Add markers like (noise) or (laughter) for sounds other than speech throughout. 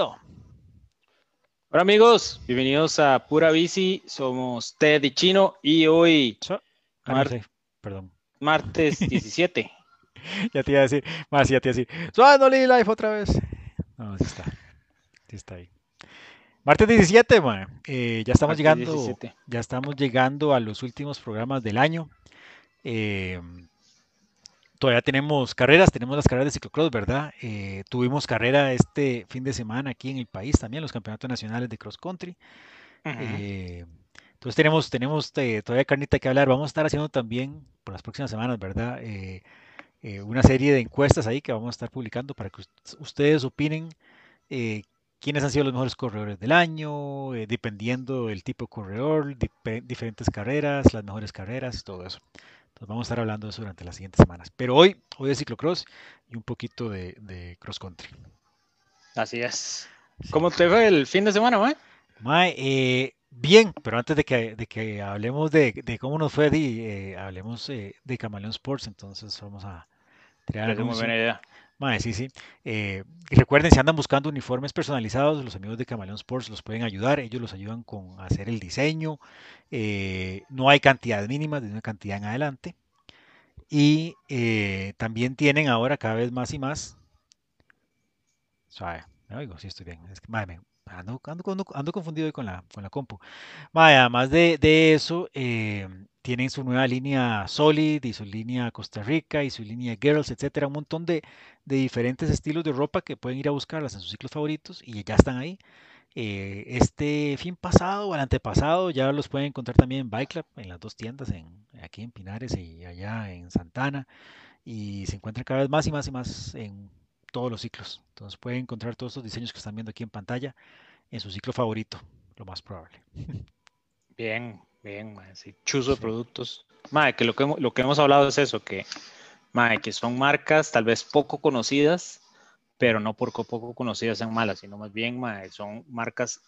Listo. Hola amigos, bienvenidos a Pura Bici. Somos Ted y Chino y hoy, So- ah, no Mar- sé, perdón. martes (laughs) 17. Ya te iba a decir, más ya te iba a decir, suave, no leí live otra vez. No, sí está. Sí está ahí. Martes 17, man. Eh, ya estamos Martes llegando, 17. ya estamos llegando a los últimos programas del año. Eh, todavía tenemos carreras, tenemos las carreras de ciclocross, ¿verdad? Eh, tuvimos carrera este fin de semana aquí en el país también, los campeonatos nacionales de cross country. Eh, entonces tenemos, tenemos eh, todavía carnita que hablar. Vamos a estar haciendo también por las próximas semanas, ¿verdad? Una serie de encuestas ahí que vamos a estar publicando para que us- ustedes opinen quiénes han sido los mejores corredores del año, dependiendo del tipo de corredor, diferentes carreras, las mejores carreras, todo eso. Entonces vamos a estar hablando de eso durante las siguientes semanas. Pero hoy, hoy es ciclocross y un poquito de, de cross country. Así es. Sí. ¿Cómo te fue el fin de semana, man? Mae, eh, bien, pero antes de que, de que hablemos de, de cómo nos fue, eh, hablemos eh, de Camaleón Sports, entonces vamos a tirar buena idea. Mae, sí, sí. Eh, y recuerden, si andan buscando uniformes personalizados, los amigos de Camaleón Sports los pueden ayudar, ellos los ayudan con hacer el diseño, eh, no hay cantidades mínimas, de una cantidad en adelante, y eh, también tienen ahora cada vez más y más Suave, me oigo, sí estoy bien. Ando, confundido con la, con la compu. Mae, además de, de eso, tienen su nueva línea Solid y su línea Costa Rica y su línea Girls, etcétera. Un montón de, de diferentes estilos de ropa que pueden ir a buscarlas en sus ciclos favoritos y ya están ahí. Eh, este fin pasado o el antepasado ya los pueden encontrar también en Bike Club, en las dos tiendas, en, aquí en Pinares y allá en Santana. Y se encuentran cada vez más y más y más en todos los ciclos. Entonces pueden encontrar todos estos diseños que están viendo aquí en pantalla en su ciclo favorito, lo más probable. Bien, bien, man. Sí, chuzo de Sí. productos. Mae, que lo que, hemos- lo que hemos hablado es eso, que, mae, que son marcas tal vez poco conocidas, pero no por co- poco conocidas sean malas, sino más bien, mae, son marcas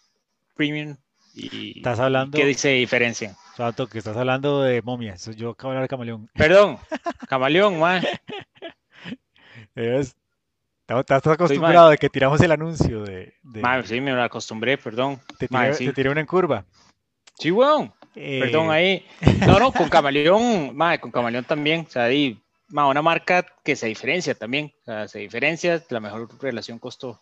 premium y, Estás hablando, que se diferencian. Sato, que estás hablando de momia. Yo acabo de hablar de camaleón. Perdón, (laughs) camaleón, mae. ¿Ves? Estás acostumbrado de que tiramos el anuncio de, Mae, de- sí, me acostumbré, perdón. te Mae, tiré, sí. te tiré una en curva. Sí, weón. Perdón Eh, ahí. (laughs) No, no, con Camaleón, mae, con Camaleón también. O sea, ahí, mae, una marca que se diferencia también. O sea, se diferencia la mejor relación costo,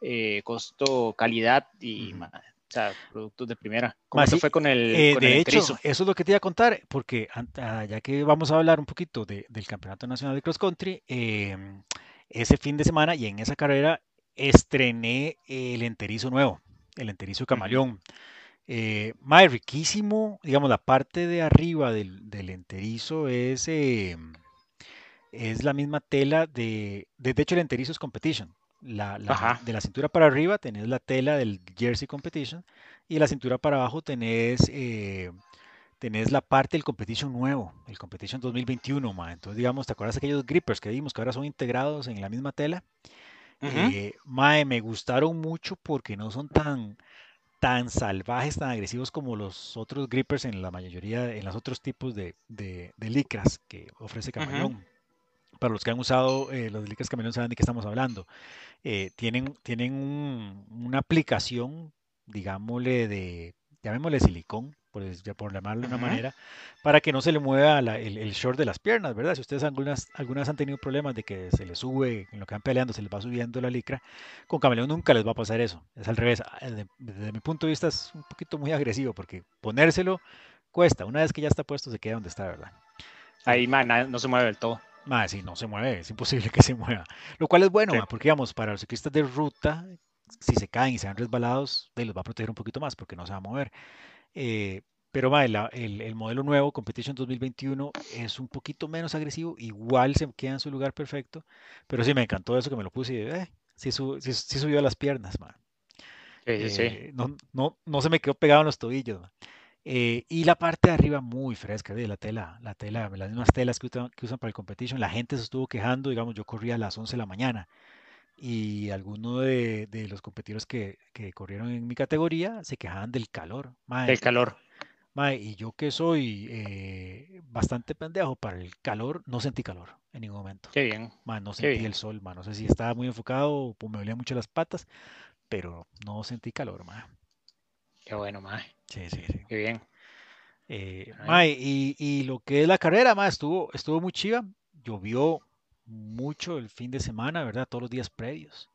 eh, costo calidad y, Ujú. mae, o sea, productos de primera. ¿Cómo fue con el, Eh, con el de hecho, enterizo? eso es lo que te iba a contar, porque ah, ya que vamos a hablar un poquito de- del Campeonato Nacional de Cross Country, em, ese fin de semana y en esa carrera estrené el enterizo nuevo, el enterizo camaleón. Eh, mae, riquísimo, digamos, la parte de arriba del, del enterizo es, em, es la misma tela de, de, de hecho el enterizo es competition. La, de la cintura para arriba tenés la tela del jersey competition y de la cintura para abajo tenés, eh, tenés la parte del competition nuevo, el competition 2021, ma. Entonces, digamos, ¿te acuerdas de aquellos grippers que vimos que ahora son integrados en la misma tela? Eh, mae, me gustaron mucho porque no son tan, tan salvajes, tan agresivos como los otros grippers en la mayoría, en los otros tipos de, de, de licras que ofrece. Camaleón. Para los que han usado eh, los licras Camaleón saben de qué estamos hablando. Eh, tienen tienen un- una aplicación, digámosle, de, llamémosle silicón, por, ya por llamarlo de una manera, para que no se le mueva la- el, el short de las piernas, ¿verdad? Si ustedes algunas, algunas han tenido problemas de que se les sube, en lo que van peleando, se les va subiendo la licra, con Camaleón nunca les va a pasar eso. Es al revés. Ah, Desde, desde mi punto de vista es un poquito muy agresivo porque ponérselo cuesta. Una vez que ya está puesto, se queda donde está, ¿verdad? Ahí, nada- no se mueve del todo. Más, si no se mueve, es imposible que se mueva. Lo cual es bueno, Sí. porque digamos, para los ciclistas de ruta, si se caen y se van resbalados, de, los va a proteger un poquito más porque no se va a mover. Eh, pero ma, la- el, el modelo nuevo, Competition 2021, es un poquito menos agresivo, igual se queda en su lugar perfecto, pero sí me encantó eso que me lo puse y eh, sí, su- sí- sí subió a las piernas, ma. Sí, sí, sí. Eh, no, no, no se me quedó pegado en los tobillos. Eh, y la parte de arriba muy fresca, de la tela, la tela, las mismas telas que usan, que usan para el competition. La gente se estuvo quejando, digamos, yo corría a las 11 de la mañana y algunos de, de los competidores que, que corrieron en mi categoría se quejaban del calor. Mae, Del calor. Mae, y yo que soy eh, bastante pendejo para el calor, no sentí calor en ningún momento. Qué bien, Mae, no sentí el sol, mae. No sé si estaba muy enfocado o me dolían mucho las patas, pero no sentí calor, mae. Qué bueno, mae. Sí, sí, sí. Qué bien. Eh, Ay, mae, y, y lo que es la carrera, mae, estuvo, estuvo muy chiva. Llovió mucho el fin de semana, ¿verdad? Todos los días previos.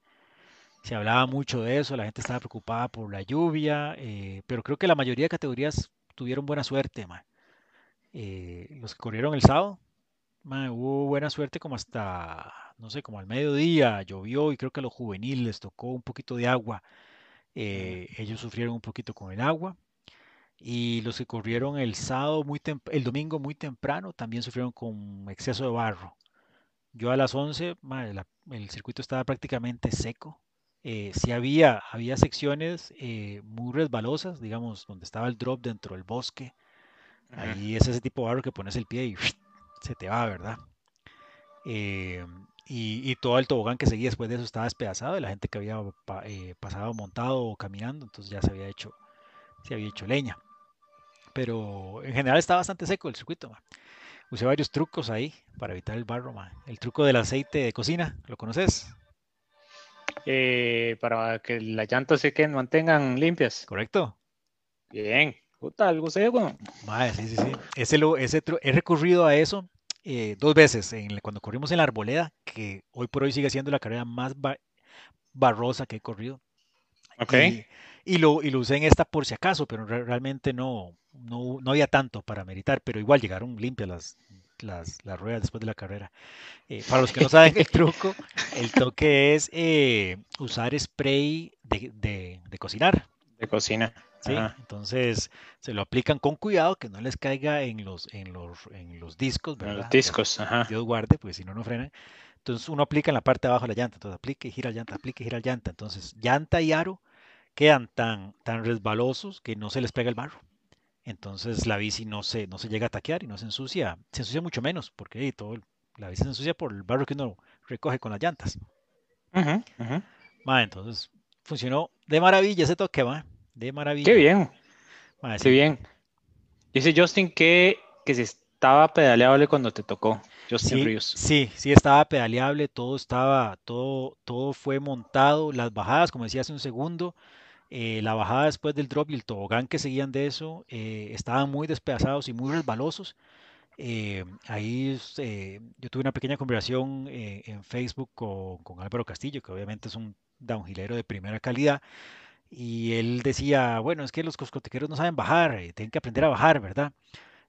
Se hablaba mucho de eso, la gente estaba preocupada por la lluvia, eh, pero creo que la mayoría de categorías tuvieron buena suerte. Eh, los que corrieron el sábado, mae, hubo buena suerte como hasta, no sé, como al mediodía, llovió y creo que a los juveniles les tocó un poquito de agua. eh, ellos sufrieron un poquito con el agua. Y los que corrieron el sábado muy el domingo muy temprano también sufrieron con exceso de barro. Yo a las 11, mae, la- el circuito estaba prácticamente seco. Eh, sí había, había secciones eh, muy resbalosas, digamos, donde estaba el drop dentro del bosque. Ahí es ese tipo de barro que pones el pie y (sniffs) se te va, ¿verdad? Eh, y, y todo el tobogán que seguía después de eso estaba despedazado de la gente que había eh, pasado montado o caminando, entonces ya se había hecho, se había hecho leña. Pero en general está bastante seco el circuito, ma. Usé varios trucos ahí para evitar el barro. El truco del aceite de cocina, ¿lo conoces? Eh, para que las llantas se queden, mantengan limpias. ¿Correcto? Bien. Puta, algo sé, weón. Ma, sí, sí, sí. Ese lo, ese he recurrido a eso eh, dos veces, en, cuando corrimos en la Arboleda, que hoy por hoy sigue siendo la carrera más ba- barrosa que he corrido. Ok. Y, y lo, y lo usé en esta por si acaso, pero re- realmente no, no, no había tanto para meritar, pero igual llegaron limpias las, las, las ruedas después de la carrera. Eh, para los que no saben el truco, el toque es eh, usar spray de, de- de cocinar, De cocina. ¿sí? Ajá. Entonces se lo aplican con cuidado, que no les caiga en los, en los, en los discos, En Los ¿verdad? Por- discos. Ajá. Dios guarde, porque si no, no frenan. Entonces uno aplica en la parte de abajo de la llanta, entonces aplica y gira llanta, aplica y gira llanta. Entonces llanta y aro quedan tan, tan resbalosos que no se les pega el barro. Entonces la bici no se, no se llega a taquear y no se ensucia, se ensucia mucho menos, porque eh, todo, la bici se ensucia por el barro que uno recoge con las llantas. Ujú, ujú. Ma, entonces funcionó de maravilla ese toque, ma, de Qué maravilla. bien. Ma, Qué bien. Dice Justin que, que si estaba pedaleable cuando te tocó. Justin sí, Ríos. sí, sí estaba pedaleable, todo estaba, todo, todo fue montado, las bajadas, como decía hace un segundo, eh, la bajada después del drop y el tobogán que seguían de eso eh, estaban muy despedazados y muy resbalosos. Eh, ahí yo tuve una pequeña conversación eh, en Facebook con, con Álvaro Castillo, que obviamente es un downhillero de primera calidad, y él decía, bueno, es que los coscotequeros no saben bajar, tienen que aprender a bajar, ¿verdad?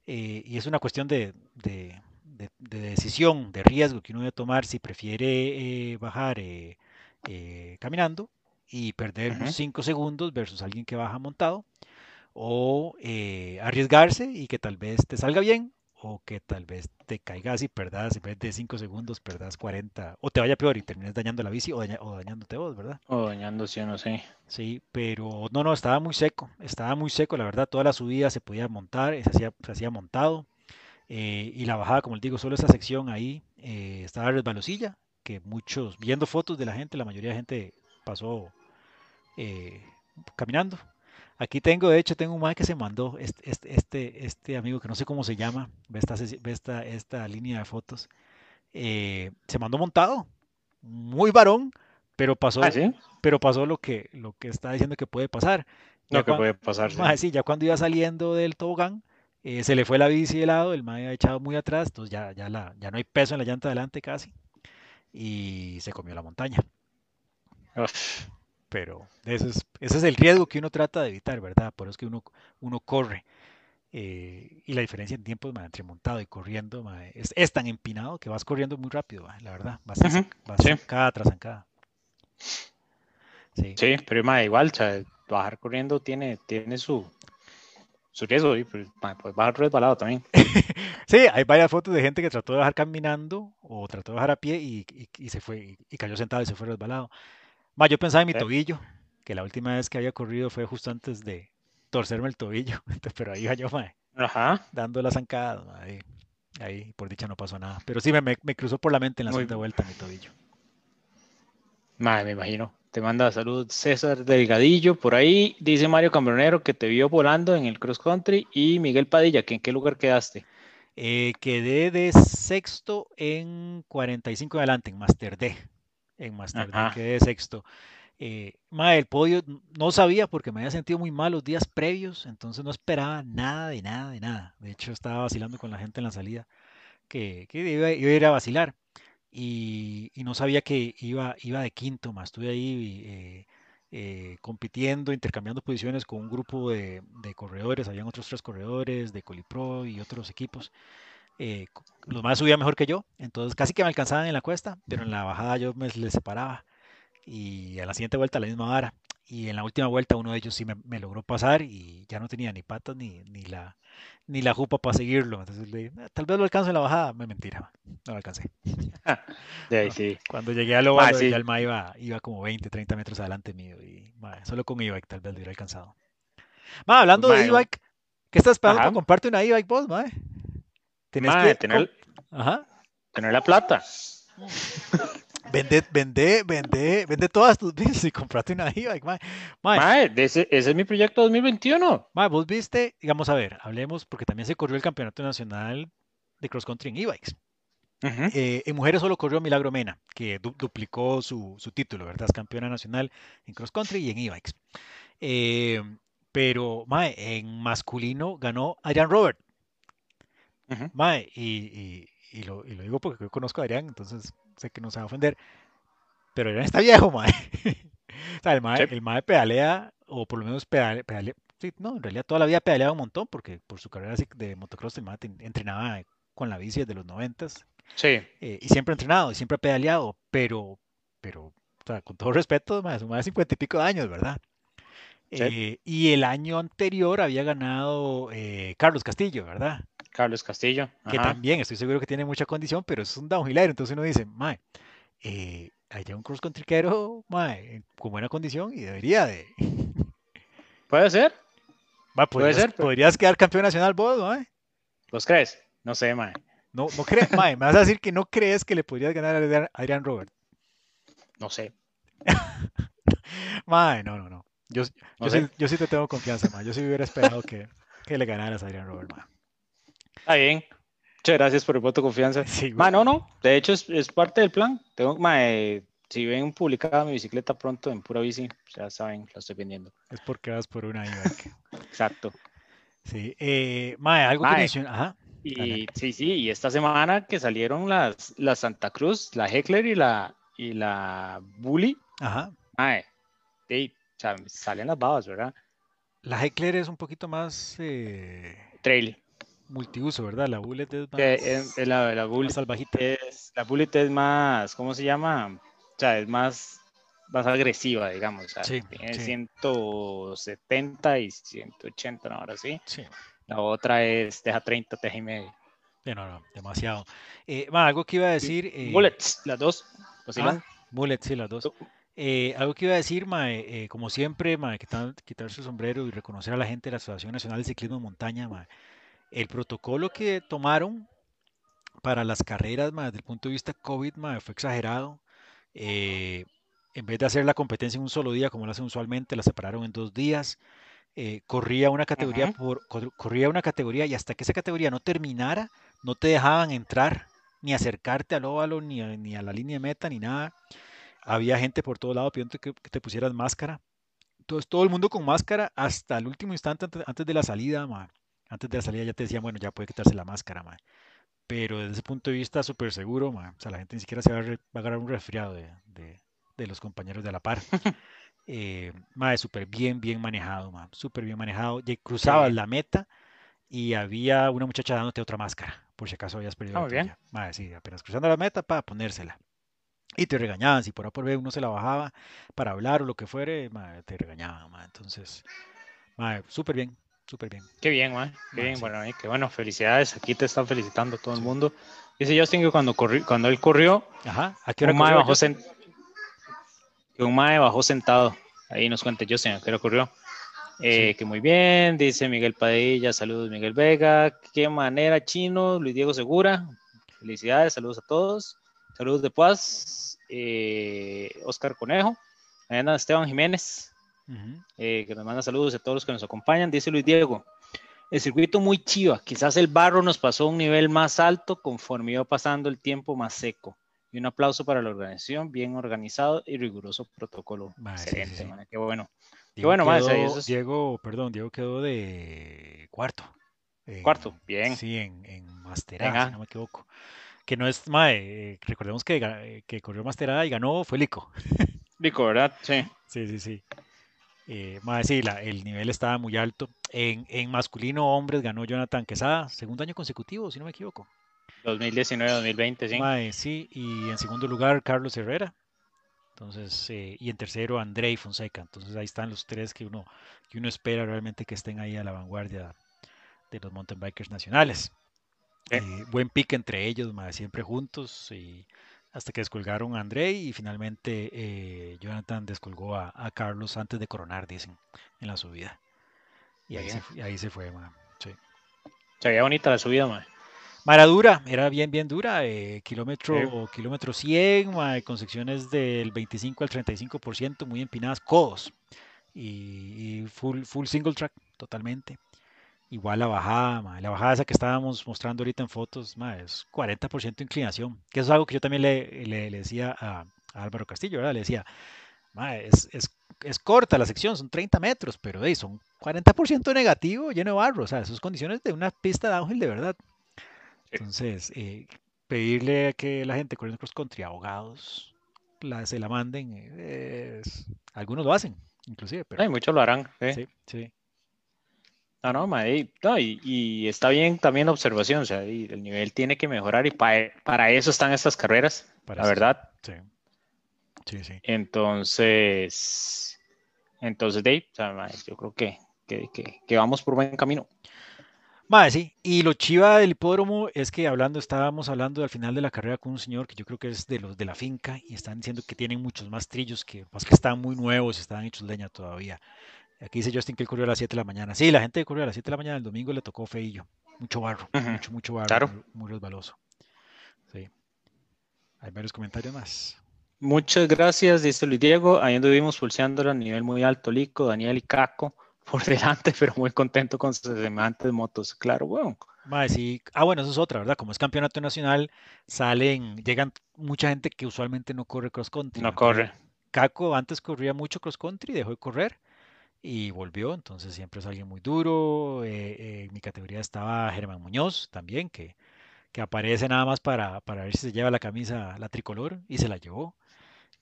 Y es una cuestión de, de- de- de decisión, de riesgo que uno debe tomar si prefiere bajar caminando y perder unos Ujú. 5 segundos versus alguien que baja montado, o eh, arriesgarse y que tal vez te salga bien, o que tal vez te caigas y perdas, en vez de 5 segundos, perdas 40 o te vaya peor y termines dañando la bici o, daña- o dañándote vos, ¿verdad? O dañándose, yo no sé. Sí, pero no, no, estaba muy seco, estaba muy seco, la verdad, toda la subida se podía montar, se hacía, se hacía montado, eh, y la bajada, como les digo, solo esa sección ahí eh, estaba resbalosilla, que muchos, viendo fotos de la gente, la mayoría de gente pasó eh, caminando. Aquí tengo, de hecho, tengo un mae que se mandó, este, este, amigo que no sé cómo se llama, ve esta, ve esta, esta línea de fotos, eh, se mandó montado, muy varón, pero Ah, pasó, sí. pero pasó lo que, lo que está diciendo que puede pasar. Lo que cuando, puede pasar, sí. sí, ya cuando iba saliendo del tobogán, eh, se le fue la bici de lado, el mae había echado muy atrás, entonces ya, ya, la, ya no hay peso en la llanta adelante casi, y se comió la montaña. Uf. Pero ese es, ese es el riesgo que uno trata de evitar, ¿verdad? Por eso es que uno, uno corre. eh, y la diferencia en tiempos entre montado y corriendo es, es tan empinado que vas corriendo muy rápido, la verdad. Vas, zan- vas Sí, zancada tras zancada. Sí. sí, pero igual, o sea, bajar corriendo tiene, tiene su, su riesgo, y, pues, pues bajar resbalado también. (laughs) Sí, hay varias fotos de gente que trató de bajar caminando o trató de bajar a pie y, y- y se fue y cayó sentado y se fue resbalado. Ma, yo pensaba en mi Sí. tobillo, que la última vez que había corrido fue justo antes de torcerme el tobillo. (laughs) Pero ahí iba yo, ma, Ajá, dando la zancada. ma, Ahí, ahí, por dicha no pasó nada. Pero sí me, me- me cruzó por la mente en la muy, segunda vuelta mi tobillo. Madre, me imagino. Te manda salud César Delgadillo por ahí. Dice Mario Cambronero que te vio volando en el cross country. Y Miguel Padilla, que en qué lugar quedaste. Eh, quedé de sexto en 45 adelante, en Master D. En Master quedé de sexto. Eh, el podio no sabía porque me había sentido muy mal los días previos, entonces no esperaba nada de nada de nada. De hecho, estaba vacilando con la gente en la salida que, iba, a ir a vacilar y, no sabía que iba, iba de quinto más. Estuve ahí eh, eh, compitiendo, intercambiando posiciones con un grupo de, corredores. Habían otros tres corredores de Colipro y otros equipos. Eh, los más subían mejor que yo, entonces casi que me alcanzaban en la cuesta, pero en la bajada yo me les separaba y a la siguiente vuelta la misma vara. Y en la última vuelta uno de ellos sí me, logró pasar y ya no tenía ni patas ni, ni, la, ni la jupa para seguirlo. Entonces le dije, ah, tal vez lo alcance en la bajada. Me mentira, no lo alcancé. (laughs) sí. Cuando llegué a lo ah, ya el ma iba, iba como 20, 30 metros adelante mío. Y solo con e-bike tal vez lo hubiera alcanzado. Ma, hablando de e-bike, ¿qué estás esperando para comprarte una e-bike vos, ma? Tienes que tener, Ajá. tener la plata. Vende, vende, vende, vende todas tus bicis y comprate una e-bike, mae. mae. ese, es mi proyecto 2021. Mae, vos viste, digamos, a ver, hablemos, porque también se corrió el campeonato nacional de cross country en e-bikes. Eh, en mujeres solo corrió Milagro Mena, que duplicó su, su, título, ¿verdad? Es campeona nacional en cross country y en e-bikes. Eh, pero, mae, en masculino ganó Adrian Robert. Mae, y, y, lo, y, lo, digo porque yo conozco a Adrián, entonces sé que no se va a ofender, pero ya está (laughs) viejo, mae. o sea, el mae, el mae pedalea, o por lo menos pedalea, sí, no, en realidad toda la vida pedaleaba un montón, porque por su carrera de motocross el mae entrenaba con la bici desde los noventas. Sí. Eh, y siempre ha entrenado, y siempre ha pedaleado, pero, pero, o sea, con todo respeto, mae, su mae de cincuenta y pico de años, ¿verdad? Eh, y el año anterior había ganado eh, Carlos Castillo, ¿verdad? Carlos Castillo. Que también estoy seguro que tiene mucha condición, pero es un downhiller. Entonces uno dice, mae, eh, hay un cross countryquero, mae, con buena condición y debería de. (laughs) Puede ser. Puede ser. Podrías quedar campeón nacional vos, mae. ¿Vos crees? No sé, mae. No, no crees, (laughs) mae. Me vas a decir que no crees que le podrías ganar a Adrian Robert. No sé. (laughs) mae, no, no, no. Yo, yo, sí, te tengo confianza, mae. Yo sí hubiera esperado que, que le ganaras a Adrian Robert, mae. Está bien. Muchas gracias por el voto de confianza. Sí, no, no. De hecho, es, es parte del plan. Tengo, si ven publicada mi bicicleta pronto en pura bici, ya saben, la estoy vendiendo. Es porque vas por una (laughs) Exacto. Sí. Eh, mae, algo que menciona. Ajá. Y, sí, sí, y esta semana que salieron las, la Santa Cruz, la Heckler y la, y la Bully. Ajá. Mae, sí, o sea, salen las babas, ¿verdad? La Heckler es un poquito más. Eh... Trail multiuso, ¿verdad? La bullet es más, eh, la, la, bullet Es, la bullet es más, ¿cómo se llama? O sea, es más, más agresiva, digamos. O sea, tiene 170 y 180, ¿no? Ahora sí. sí. La otra es, deja 30, teja y medio. Sí, no, no, demasiado. Eh, algo que iba a decir. Eh, bullets, las dos. Ah, bullets, sí, las dos. Eh, algo que iba a decir, mae, como siempre, mae, quitar, quitarse el sombrero y reconocer a la gente de la Asociación Nacional de Ciclismo de Montaña, mae, el protocolo que tomaron para las carreras, desde el punto de vista COVID, fue exagerado. Eh, en vez de hacer la competencia en un solo día, como lo hacen usualmente, la separaron en dos días. Eh, corría una categoría por corría una categoría y hasta que esa categoría no terminara, no te dejaban entrar ni acercarte al óvalo, ni a, ni a la línea de meta, ni nada. Había gente por todo lado pidiendo que, te pusieras máscara. Entonces todo el mundo con máscara hasta el último instante antes, de la salida, antes de la salida ya te decía, bueno, ya puede quitarse la máscara, mae. Pero desde ese punto de vista, súper seguro, mae. O sea, la gente ni siquiera se va a, agarrar un resfriado de, de, los compañeros de la par. (laughs) eh, mae, súper bien, bien manejado, mae. Súper bien manejado. Ya cruzabas la meta y había una muchacha dándote otra máscara, por si acaso habías perdido ah, la bien. Mae, sí, apenas cruzando la meta para ponérsela. Y te regañaban, si por A por B uno se la bajaba para hablar o lo que fuere, mae, te regañaban, mae. Entonces, mae, súper bien, súper bien. Qué bien, man. Qué bien, bueno, qué bueno, felicidades. Aquí te están felicitando todo el mundo. Dice Justin que cuando, cuando él corrió, Ajá. ¿a qué hora un, mae bajó un mae bajó sentado. Ahí nos cuenta Justin a qué hora corrió. Eh, que muy bien, dice Miguel Padilla, saludos Miguel Vega, qué manera chino, Luis Diego Segura, felicidades, saludos a todos, saludos de paz, eh, Oscar Conejo, Esteban Jiménez, Ujú. eh, que nos manda saludos a todos los que nos acompañan. Dice Luis Diego, el circuito muy chiva, quizás el barro nos pasó a un nivel más alto conforme iba pasando el tiempo más seco. Y un aplauso para la organización, bien organizado y riguroso protocolo. Sí, Excelente, sí, qué bueno. Diego, bueno, mae, o sea, quedó- eso es- Diego, perdón, Diego quedó de cuarto. Cuarto, bien. Sí, en, en Masterá, si no me equivoco. Que no es, mae, eh, recordemos que, eh, que corrió Masterá y ganó fue Lico. (laughs) Rico, ¿verdad? Sí. Sí, sí, sí. Eh, mae, sí, la- el nivel estaba muy alto. En, en masculino hombres ganó Jonathan Quesada, segundo año consecutivo, si no me equivoco. 2019-2020, sí. Mae, sí, y en segundo lugar Carlos Herrera. Entonces, eh, y en tercero Andrei Fonseca. Entonces ahí están los tres que uno, que uno espera realmente que estén ahí a la vanguardia de los mountain bikers nacionales. Sí. Eh, buen pique entre ellos, mae, siempre juntos, y hasta que descolgaron a Andrei y finalmente eh, Jonathan descolgó a, a Carlos antes de coronar, dicen, en la subida. Y ahí, se, ahí se fue, mae, sí. Se veía bonita la subida, mae. Ma, era dura, era bien, bien dura, eh, kilómetro, kilómetro 100, ma, con secciones del 25 al 35%, muy empinadas, codos, y, y full, full single track, totalmente. Igual la bajada, ma, la bajada esa que estábamos mostrando ahorita en fotos, ma, es 40% inclinación, que eso es algo que yo también le, le- le decía a, a Álvaro Castillo, ¿verdad? Le decía, ma, es, es, es corta la sección, son 30 metros, pero hey, son 40% negativo, lleno de barro, o sea, esas condiciones de una pista de ángel de verdad. Entonces, eh, pedirle a que la gente corriendo cross country, abogados, la, se la manden, eh, es- algunos lo hacen, inclusive, pero Ay, muchos lo harán. sí. sí, sí, No, no, y, no, y, y está bien también la observación, o sea, y el nivel tiene que mejorar y pa- para eso están estas carreras, para la eso, verdad. sí, sí, sí. Entonces, entonces, Dave, o sea, mae, yo creo que, que, que- que vamos por buen camino. Mae, sí, y lo chiva del hipódromo es que hablando, estábamos hablando al final de la carrera con un señor que yo creo que es de los de la finca y están diciendo que tienen muchos más trillos que, pues que están muy nuevos, están hechos leña todavía. Aquí dice Justin que él corrió a las 7 de la mañana. Sí, la gente que corrió a las 7 de la mañana el domingo le tocó feillo, mucho barro, Ujú, mucho, mucho barro, claro. muy, muy resbaloso. Sí. Hay varios comentarios más. Muchas gracias, dice Luis Diego. Ahí anduvimos pulseándolo a nivel muy alto, Lico, Daniel y Caco (laughs) por delante, pero muy contento con sus semejantes motos. Claro, bueno. Mae, sí. Ah, bueno, eso es otra, ¿verdad? Como es campeonato nacional, salen, llegan mucha gente que usualmente no corre cross country. No corre. Caco antes corría mucho cross country, dejó de correr y volvió, entonces siempre es alguien muy duro. eh, eh, en mi categoría estaba Germán Muñoz también, que, que aparece nada más para, para ver si se lleva la camisa, la tricolor, y se la llevó.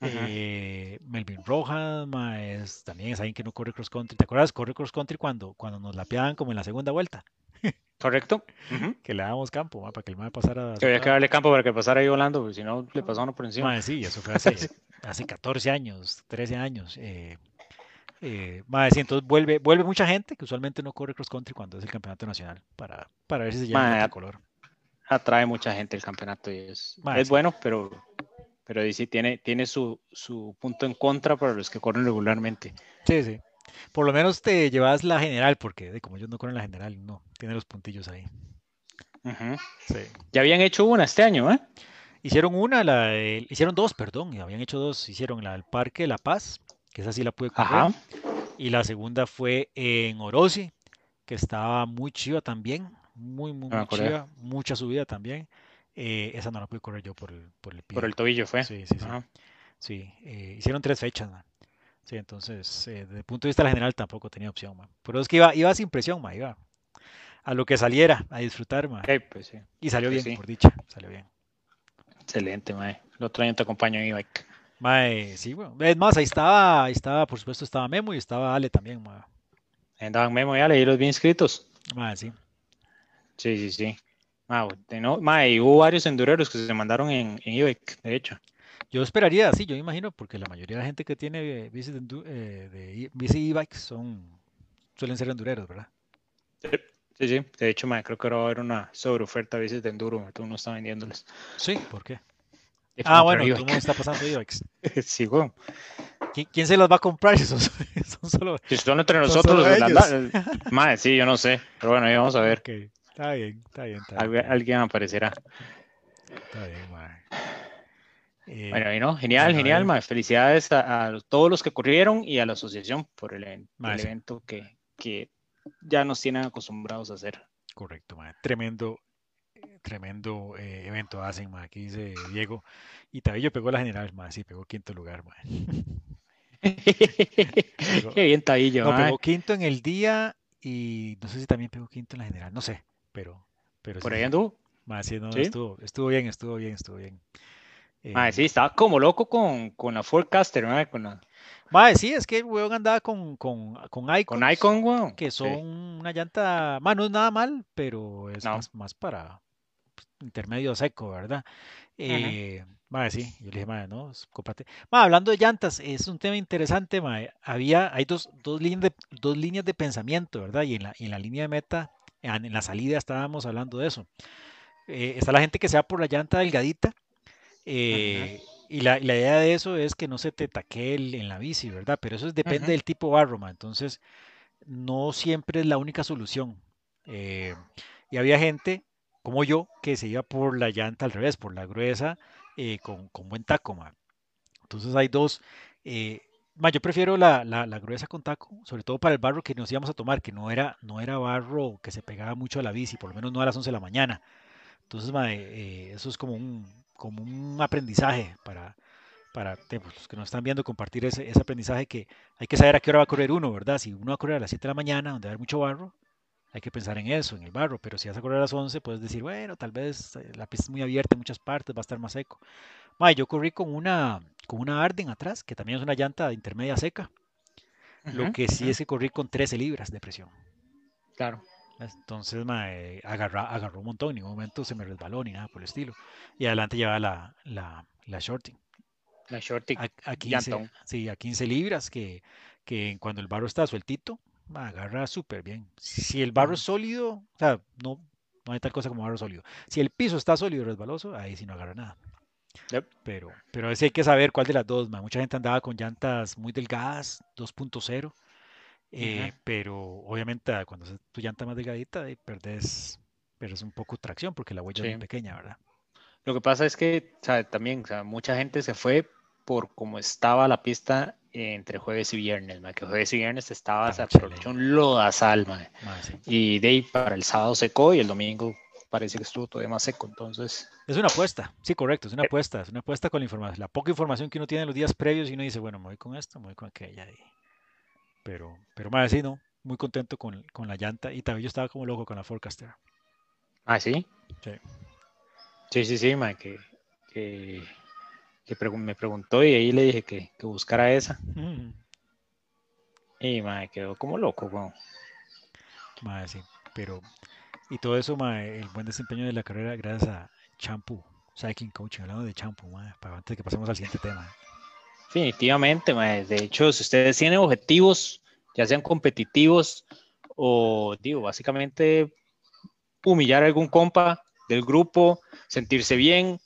Eh, Melvin Rojas, es, también es alguien que no corre cross country. ¿Te acuerdas? Corre cross country cuando, cuando nos lapeaban como en la segunda vuelta, (laughs) ¿Correcto? Que le dábamos campo ma, para que el mae pasara. Que había que darle campo para que pasara ahí volando, porque si no le pasaba uno por encima. Ma, sí, eso fue hace, (laughs) hace 14 años, 13 años. Eh, eh, sí, entonces vuelve, vuelve mucha gente que usualmente no corre cross country cuando es el campeonato nacional para, para ver si se lleva el tricolor. Atrae mucha gente el campeonato y es, es sí. bueno, pero, pero sí tiene, tiene su, su punto en contra para los que corren regularmente. Sí, sí. Por lo menos te llevas la general, porque de, como ellos no corren la general, no, tiene los puntillos ahí. Ujú. Sí. Ya habían hecho una este año, ¿eh? Hicieron una, la, del- hicieron dos, perdón, y habían hecho dos. Hicieron la del Parque de La Paz, que esa sí la pude correr. Ajá. Y la segunda fue en Orosi, que estaba muy chiva también, muy, muy, me muy chiva, mucha subida también. Eh, esa no la pude correr yo por el, por el pie. Por el tobillo fue. Sí, sí, sí. Ajá. Sí, eh, hicieron tres fechas, man. Sí, entonces, eh, desde el punto de vista general tampoco tenía opción, man. Pero es que iba, iba sin presión, man, iba a lo que saliera, a disfrutar, man. Pues sí. Y salió bien, por dicha, salió bien. Excelente, mae. El otro año te acompaño en e-bike. Mae, sí, bueno. Es más, ahí estaba, ahí estaba, por supuesto, estaba Memo y estaba Ale también, mae. Andaban Memo y Ale, y los bien inscritos. Mae, sí. Sí, sí, sí. De no, mae, hubo varios endureros que se mandaron en, en e-bike, de hecho. Yo esperaría, sí, yo me imagino, porque la mayoría de la gente que tiene bici de, eh, de e- bici e-bikes son, suelen ser endureros, ¿verdad? Sí, sí. De hecho, mae, creo que ahora va a haber una sobreoferta a veces de enduro, todo uno está vendiéndoles. Sí, ¿por qué? Y Ah, bueno, mundo está pasando e-bikes. (laughs) Sí, weón. ¿Qui- ¿Quién se los va a comprar? Si (laughs) son, son solo... Si son entre Son nosotros, ellos. la- (laughs) mae, sí, yo no sé. Pero bueno, ahí vamos a ver. Está bien, está bien, está bien. Algu- alguien aparecerá. Está bien, mae. Eh, bueno, no, genial, genial, ma. Felicidades a, todos los que corrieron y a la asociación por el, evento que, que, ya nos tienen acostumbrados a hacer. Correcto, ma. Tremendo, tremendo eh, evento hacen, ma. Aquí dice Diego. Y Tabillo pegó la general, ma. Sí, pegó quinto lugar, ma. (laughs) (laughs) Qué bien Tabillo, no, pegó quinto en el día y no sé si también pegó quinto en la general, no sé, pero... pero ¿Por ahí anduvo? sí, no, Estuvo, estuvo bien, estuvo bien, estuvo bien. Eh, sí, estaba como loco con, con la Forecaster, ¿no? Con la... sí, es que el weón andaba con, con, con Icon. Con Icon, weón. Que son una llanta, bueno, no es nada mal, pero es más, más para intermedio seco, ¿verdad? Eh, sí, yo le dije, madre, no, cópate. hablando de llantas, es un tema interesante, madre. Había, hay dos, dos, líneas de, dos líneas de pensamiento, ¿verdad? Y en la, en la línea de meta, en la salida estábamos hablando de eso. Eh, está la gente que se va por la llanta delgadita. Eh, y la, la, idea de eso es que no se te taque en la bici, ¿verdad? Pero eso depende del tipo barro, entonces no siempre es la única solución. Eh, y había gente como yo que se iba por la llanta al revés, por la gruesa, con, con, buen taco. Entonces hay dos. yo prefiero la, la, gruesa con taco, sobre todo para el barro que nos íbamos a tomar, que no era, no era barro que se pegaba mucho a la bici, por lo menos no a las 11 de la mañana. Entonces, eh, eso es como un, como un aprendizaje para, para pues, los que nos están viendo compartir ese, ese, aprendizaje que hay que saber a qué hora va a correr uno, ¿verdad? Si uno va a correr a las 7 de la mañana, donde va a haber mucho barro, hay que pensar en eso, en el barro, pero si vas a correr a las 11, puedes decir, bueno, tal vez eh, la pista es muy abierta en muchas partes, va a estar más seco. yo corrí con una, con una Arden atrás, que también es una llanta intermedia seca. Lo que sí es que corrí con 13 libras de presión. Claro. Entonces me agarró un montón, en ningún momento se me resbaló ni nada por el estilo. Y adelante llevaba la, la, la shorting. La shorting. A, 15, sí, a 15 libras, que, que cuando el barro está sueltito, agarra súper bien. Si el barro es sólido, o sea, no, no hay tal cosa como barro sólido. Si el piso está sólido y resbaloso, ahí sí no agarra nada. Pero, pero a hay que saber cuál de las dos. Mucha gente andaba con llantas muy delgadas, 2.0 eh, pero obviamente ah, cuando tu llanta más delgadita, y perdes, un poco tracción porque la huella es muy pequeña, ¿verdad? Lo que pasa es que también mucha gente se fue por cómo estaba la pista entre jueves y viernes, que jueves y viernes estaba ah, un lodazal, y de ahí para el sábado secó y el domingo parece que estuvo todavía más seco, entonces... Es una apuesta, sí, correcto, es una eh. apuesta, es una apuesta con la información, la poca información que uno tiene en los días previos y uno dice, bueno, me voy con esto, me voy con aquella, y pero, pero más sí, ¿no? Muy contento con, con, la llanta. Y también yo estaba como loco con la Forecaster. Ah, sí. Sí. Sí, sí, sí, que, que, me preguntó y ahí le dije que, que buscara esa. Y me quedó como loco, weón. Madre, sí. Pero, y todo eso, el buen desempeño de la carrera gracias a Champu, Cycling Coaching, hablando de Champu, para antes de que pasemos al siguiente tema. Definitivamente, de hecho, si ustedes tienen objetivos, ya sean competitivos o, digo, básicamente humillar a algún compa del grupo, sentirse bien,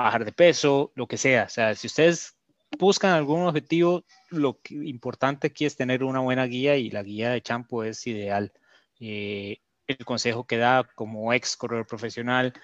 bajar de peso, lo que sea. O sea, si ustedes buscan algún objetivo, lo importante aquí es tener una buena guía y la guía de Champo es ideal. Eh, el consejo que da como ex corredor profesional,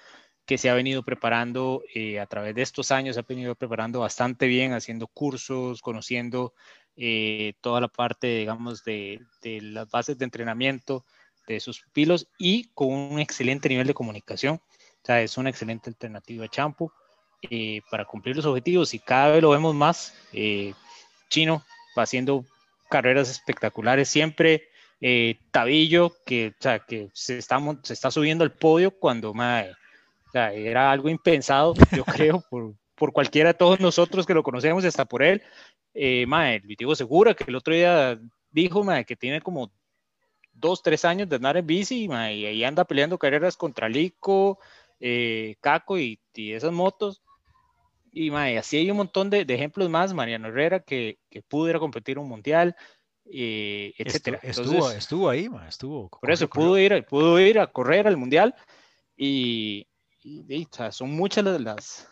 que se ha venido preparando eh, a través de estos años, se ha venido preparando bastante bien, haciendo cursos, conociendo eh, toda la parte, digamos, de, las bases de entrenamiento de sus pupilos y con un excelente nivel de comunicación. O sea, es una excelente alternativa a Champo eh, para cumplir los objetivos y cada vez lo vemos más. Chino va haciendo carreras espectaculares siempre. Tabillo, que, o sea, que se, está, se está subiendo al podio cuando más o sea, era algo impensado, yo (laughs) creo, por, por cualquiera de todos nosotros que lo conocemos, hasta por él. Eh, mae, digo Segura, que el otro día dijo mae, que tiene como dos, tres años de andar en bici mae, y ahí anda peleando carreras contra Lico, eh, Caco y, y, esas motos. Y mae, así hay un montón de, de ejemplos más. Mariano Herrera, que, que pudo ir a competir un mundial, eh, etcétera. Estuvo, estuvo ahí, mae, estuvo. Por eso pudo ir, pudo ir a correr al mundial y, y, son muchas las,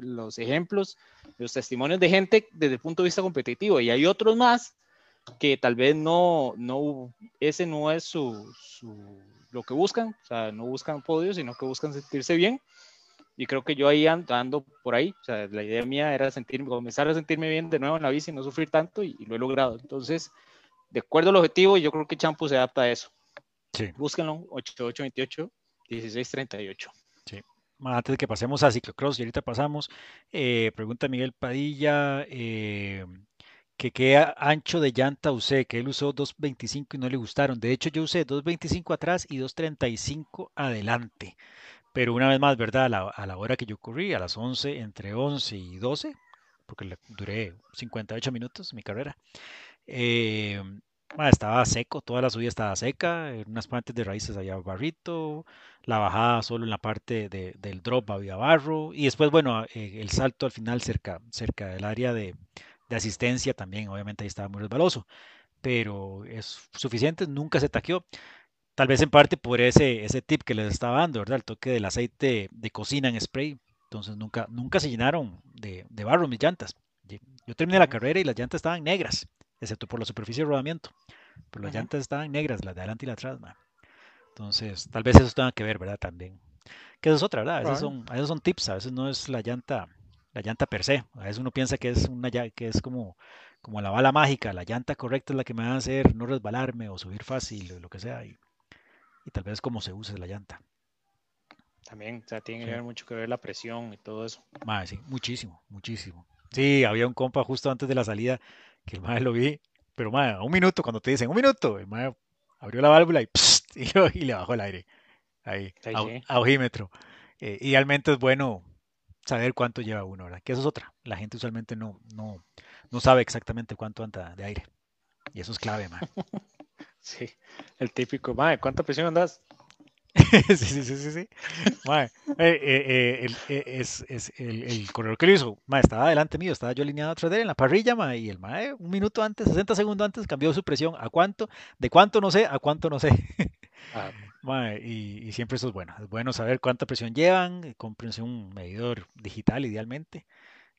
los ejemplos, los testimonios de gente desde el punto de vista competitivo. Y hay otros más que tal vez no, no ese no es su, lo que buscan, o sea, no buscan podios, sino que buscan sentirse bien. Y creo que yo ahí ando, por ahí, o sea, la idea mía era sentirme, comenzar a sentirme bien de nuevo en la bici, no sufrir tanto y, lo he logrado. Entonces, de acuerdo al objetivo, yo creo que Champo se adapta a eso. Sí. Búsquenlo, 8828 1638. Sí. Antes de que pasemos a ciclocross, y ahorita pasamos, eh, pregunta Miguel Padilla, eh, que qué ancho de llanta usé, que él usó 2.25 y no le gustaron. De hecho, yo usé 2.25 atrás y 2.35 adelante. Pero una vez más, ¿verdad? A la, hora que yo corrí, a las 11, entre 11 y 12, porque duré 58 minutos mi carrera, eh, estaba seco, toda la subida estaba seca, en unas partes de raíces había barrito, la bajada solo en la parte del drop había barro, y después, bueno, eh, el salto al final cerca, cerca del área de, de asistencia también, obviamente ahí estaba muy resbaloso, pero es suficiente, nunca se taqueó. Tal vez en parte por ese, ese tip que les estaba dando, ¿verdad? El toque del aceite de cocina en spray. Entonces nunca, nunca se llenaron de, barro mis llantas. Yo terminé la carrera y las llantas estaban negras, excepto por la superficie de rodamiento. Pero las llantas estaban negras, las de adelante y las de atrás. Entonces, tal vez eso tenga que ver, ¿verdad? También. Que eso es otra, ¿verdad? A veces, son, a veces son tips, a veces no es la llanta, la llanta per se. A veces uno piensa que es una que es como, como la bala mágica, la llanta correcta es la que me va a hacer no resbalarme o subir fácil o lo que sea. Y y tal vez cómo se use la llanta. También, o sea, tiene que ver mucho que ver la presión y todo eso. Madre, sí, muchísimo, muchísimo. Sí, había un compa justo antes de la salida que el madre lo vi, pero madre, a un minuto, cuando te dicen un minuto, el madre abrió la válvula y, (laughs) y, le bajó el aire. Ahí, a, ojímetro. Eh, idealmente es bueno saber cuánto lleva uno, ¿verdad? Que eso es otra. La gente usualmente no, no, no sabe exactamente cuánto anda de aire. Y eso es clave, madre. (laughs) Sí, el típico, mae, ¿cuánta presión andas? (laughs) sí, sí, sí, sí, sí. Mae, eh, eh, eh, es, es el, el, corredor que lo hizo, mae, estaba delante mío, estaba yo alineado atrás de él en la parrilla, mae, y el mae, un minuto antes, 60 segundos antes, cambió su presión. ¿A cuánto? De cuánto no sé, a cuánto no sé. (laughs) Ah. Mae, y, y, siempre eso es bueno. Es bueno saber cuánta presión llevan, cómprense un medidor digital idealmente.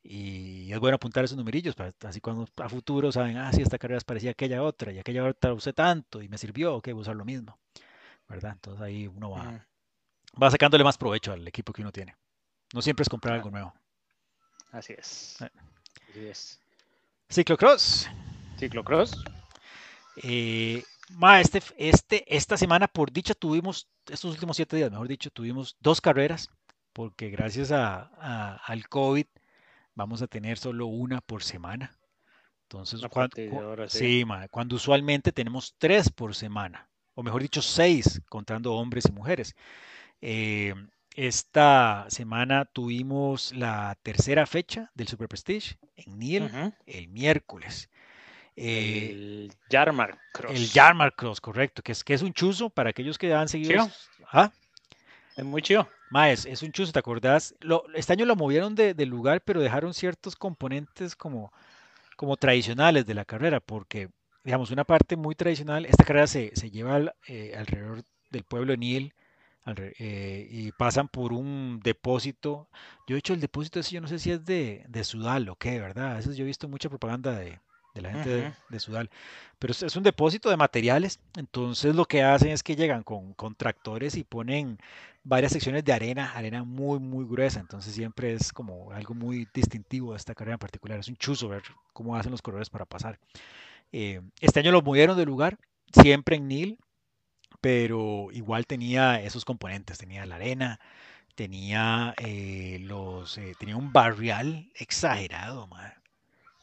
Y es bueno apuntar esos numerillos, para, así cuando a futuro saben, ah, sí, esta carrera es parecida a aquella otra, y aquella otra usé tanto y me sirvió, ok, voy a usar lo mismo, ¿verdad? Entonces ahí uno va, va sacándole más provecho al equipo que uno tiene. No siempre es comprar algo nuevo. Así es. Eh. Así es. Ciclocross. Ciclocross. Eh, ma, este, este, esta semana, por dicha, tuvimos, estos últimos siete días, mejor dicho, tuvimos dos carreras, porque gracias a, al COVID vamos a tener solo una por semana. Entonces, cuando, sí, cuando usualmente tenemos tres por semana, o mejor dicho, seis, contando hombres y mujeres. Eh, esta semana tuvimos la tercera fecha del Super Prestige en Niel, el miércoles. Eh, el Yarmark Cross. El Yarmark Cross, correcto, que es, que es un chuzo para aquellos que han seguido. ¿Ah? Es muy chido. Maes, es un chuzo, ¿te acordás? Lo, este año lo movieron de, lugar, pero dejaron ciertos componentes como, como tradicionales de la carrera, porque, digamos, una parte muy tradicional, esta carrera se, se lleva eh, alrededor del pueblo de Niel eh, y pasan por un depósito. Yo he hecho el depósito ese, yo no sé si es de, de Sudal o qué, ¿verdad? A veces yo he visto mucha propaganda de, de la gente de, Sudal. Pero es, un depósito de materiales, entonces lo que hacen es que llegan con, con, tractores y ponen varias secciones de arena, arena muy, muy gruesa, entonces siempre es como algo muy distintivo de esta carrera en particular. Es un chuzo ver cómo hacen los corredores para pasar. Eh, este año lo movieron de lugar, siempre en Nil, pero igual tenía esos componentes, tenía la arena, tenía eh, los eh, tenía un barrial exagerado, madre.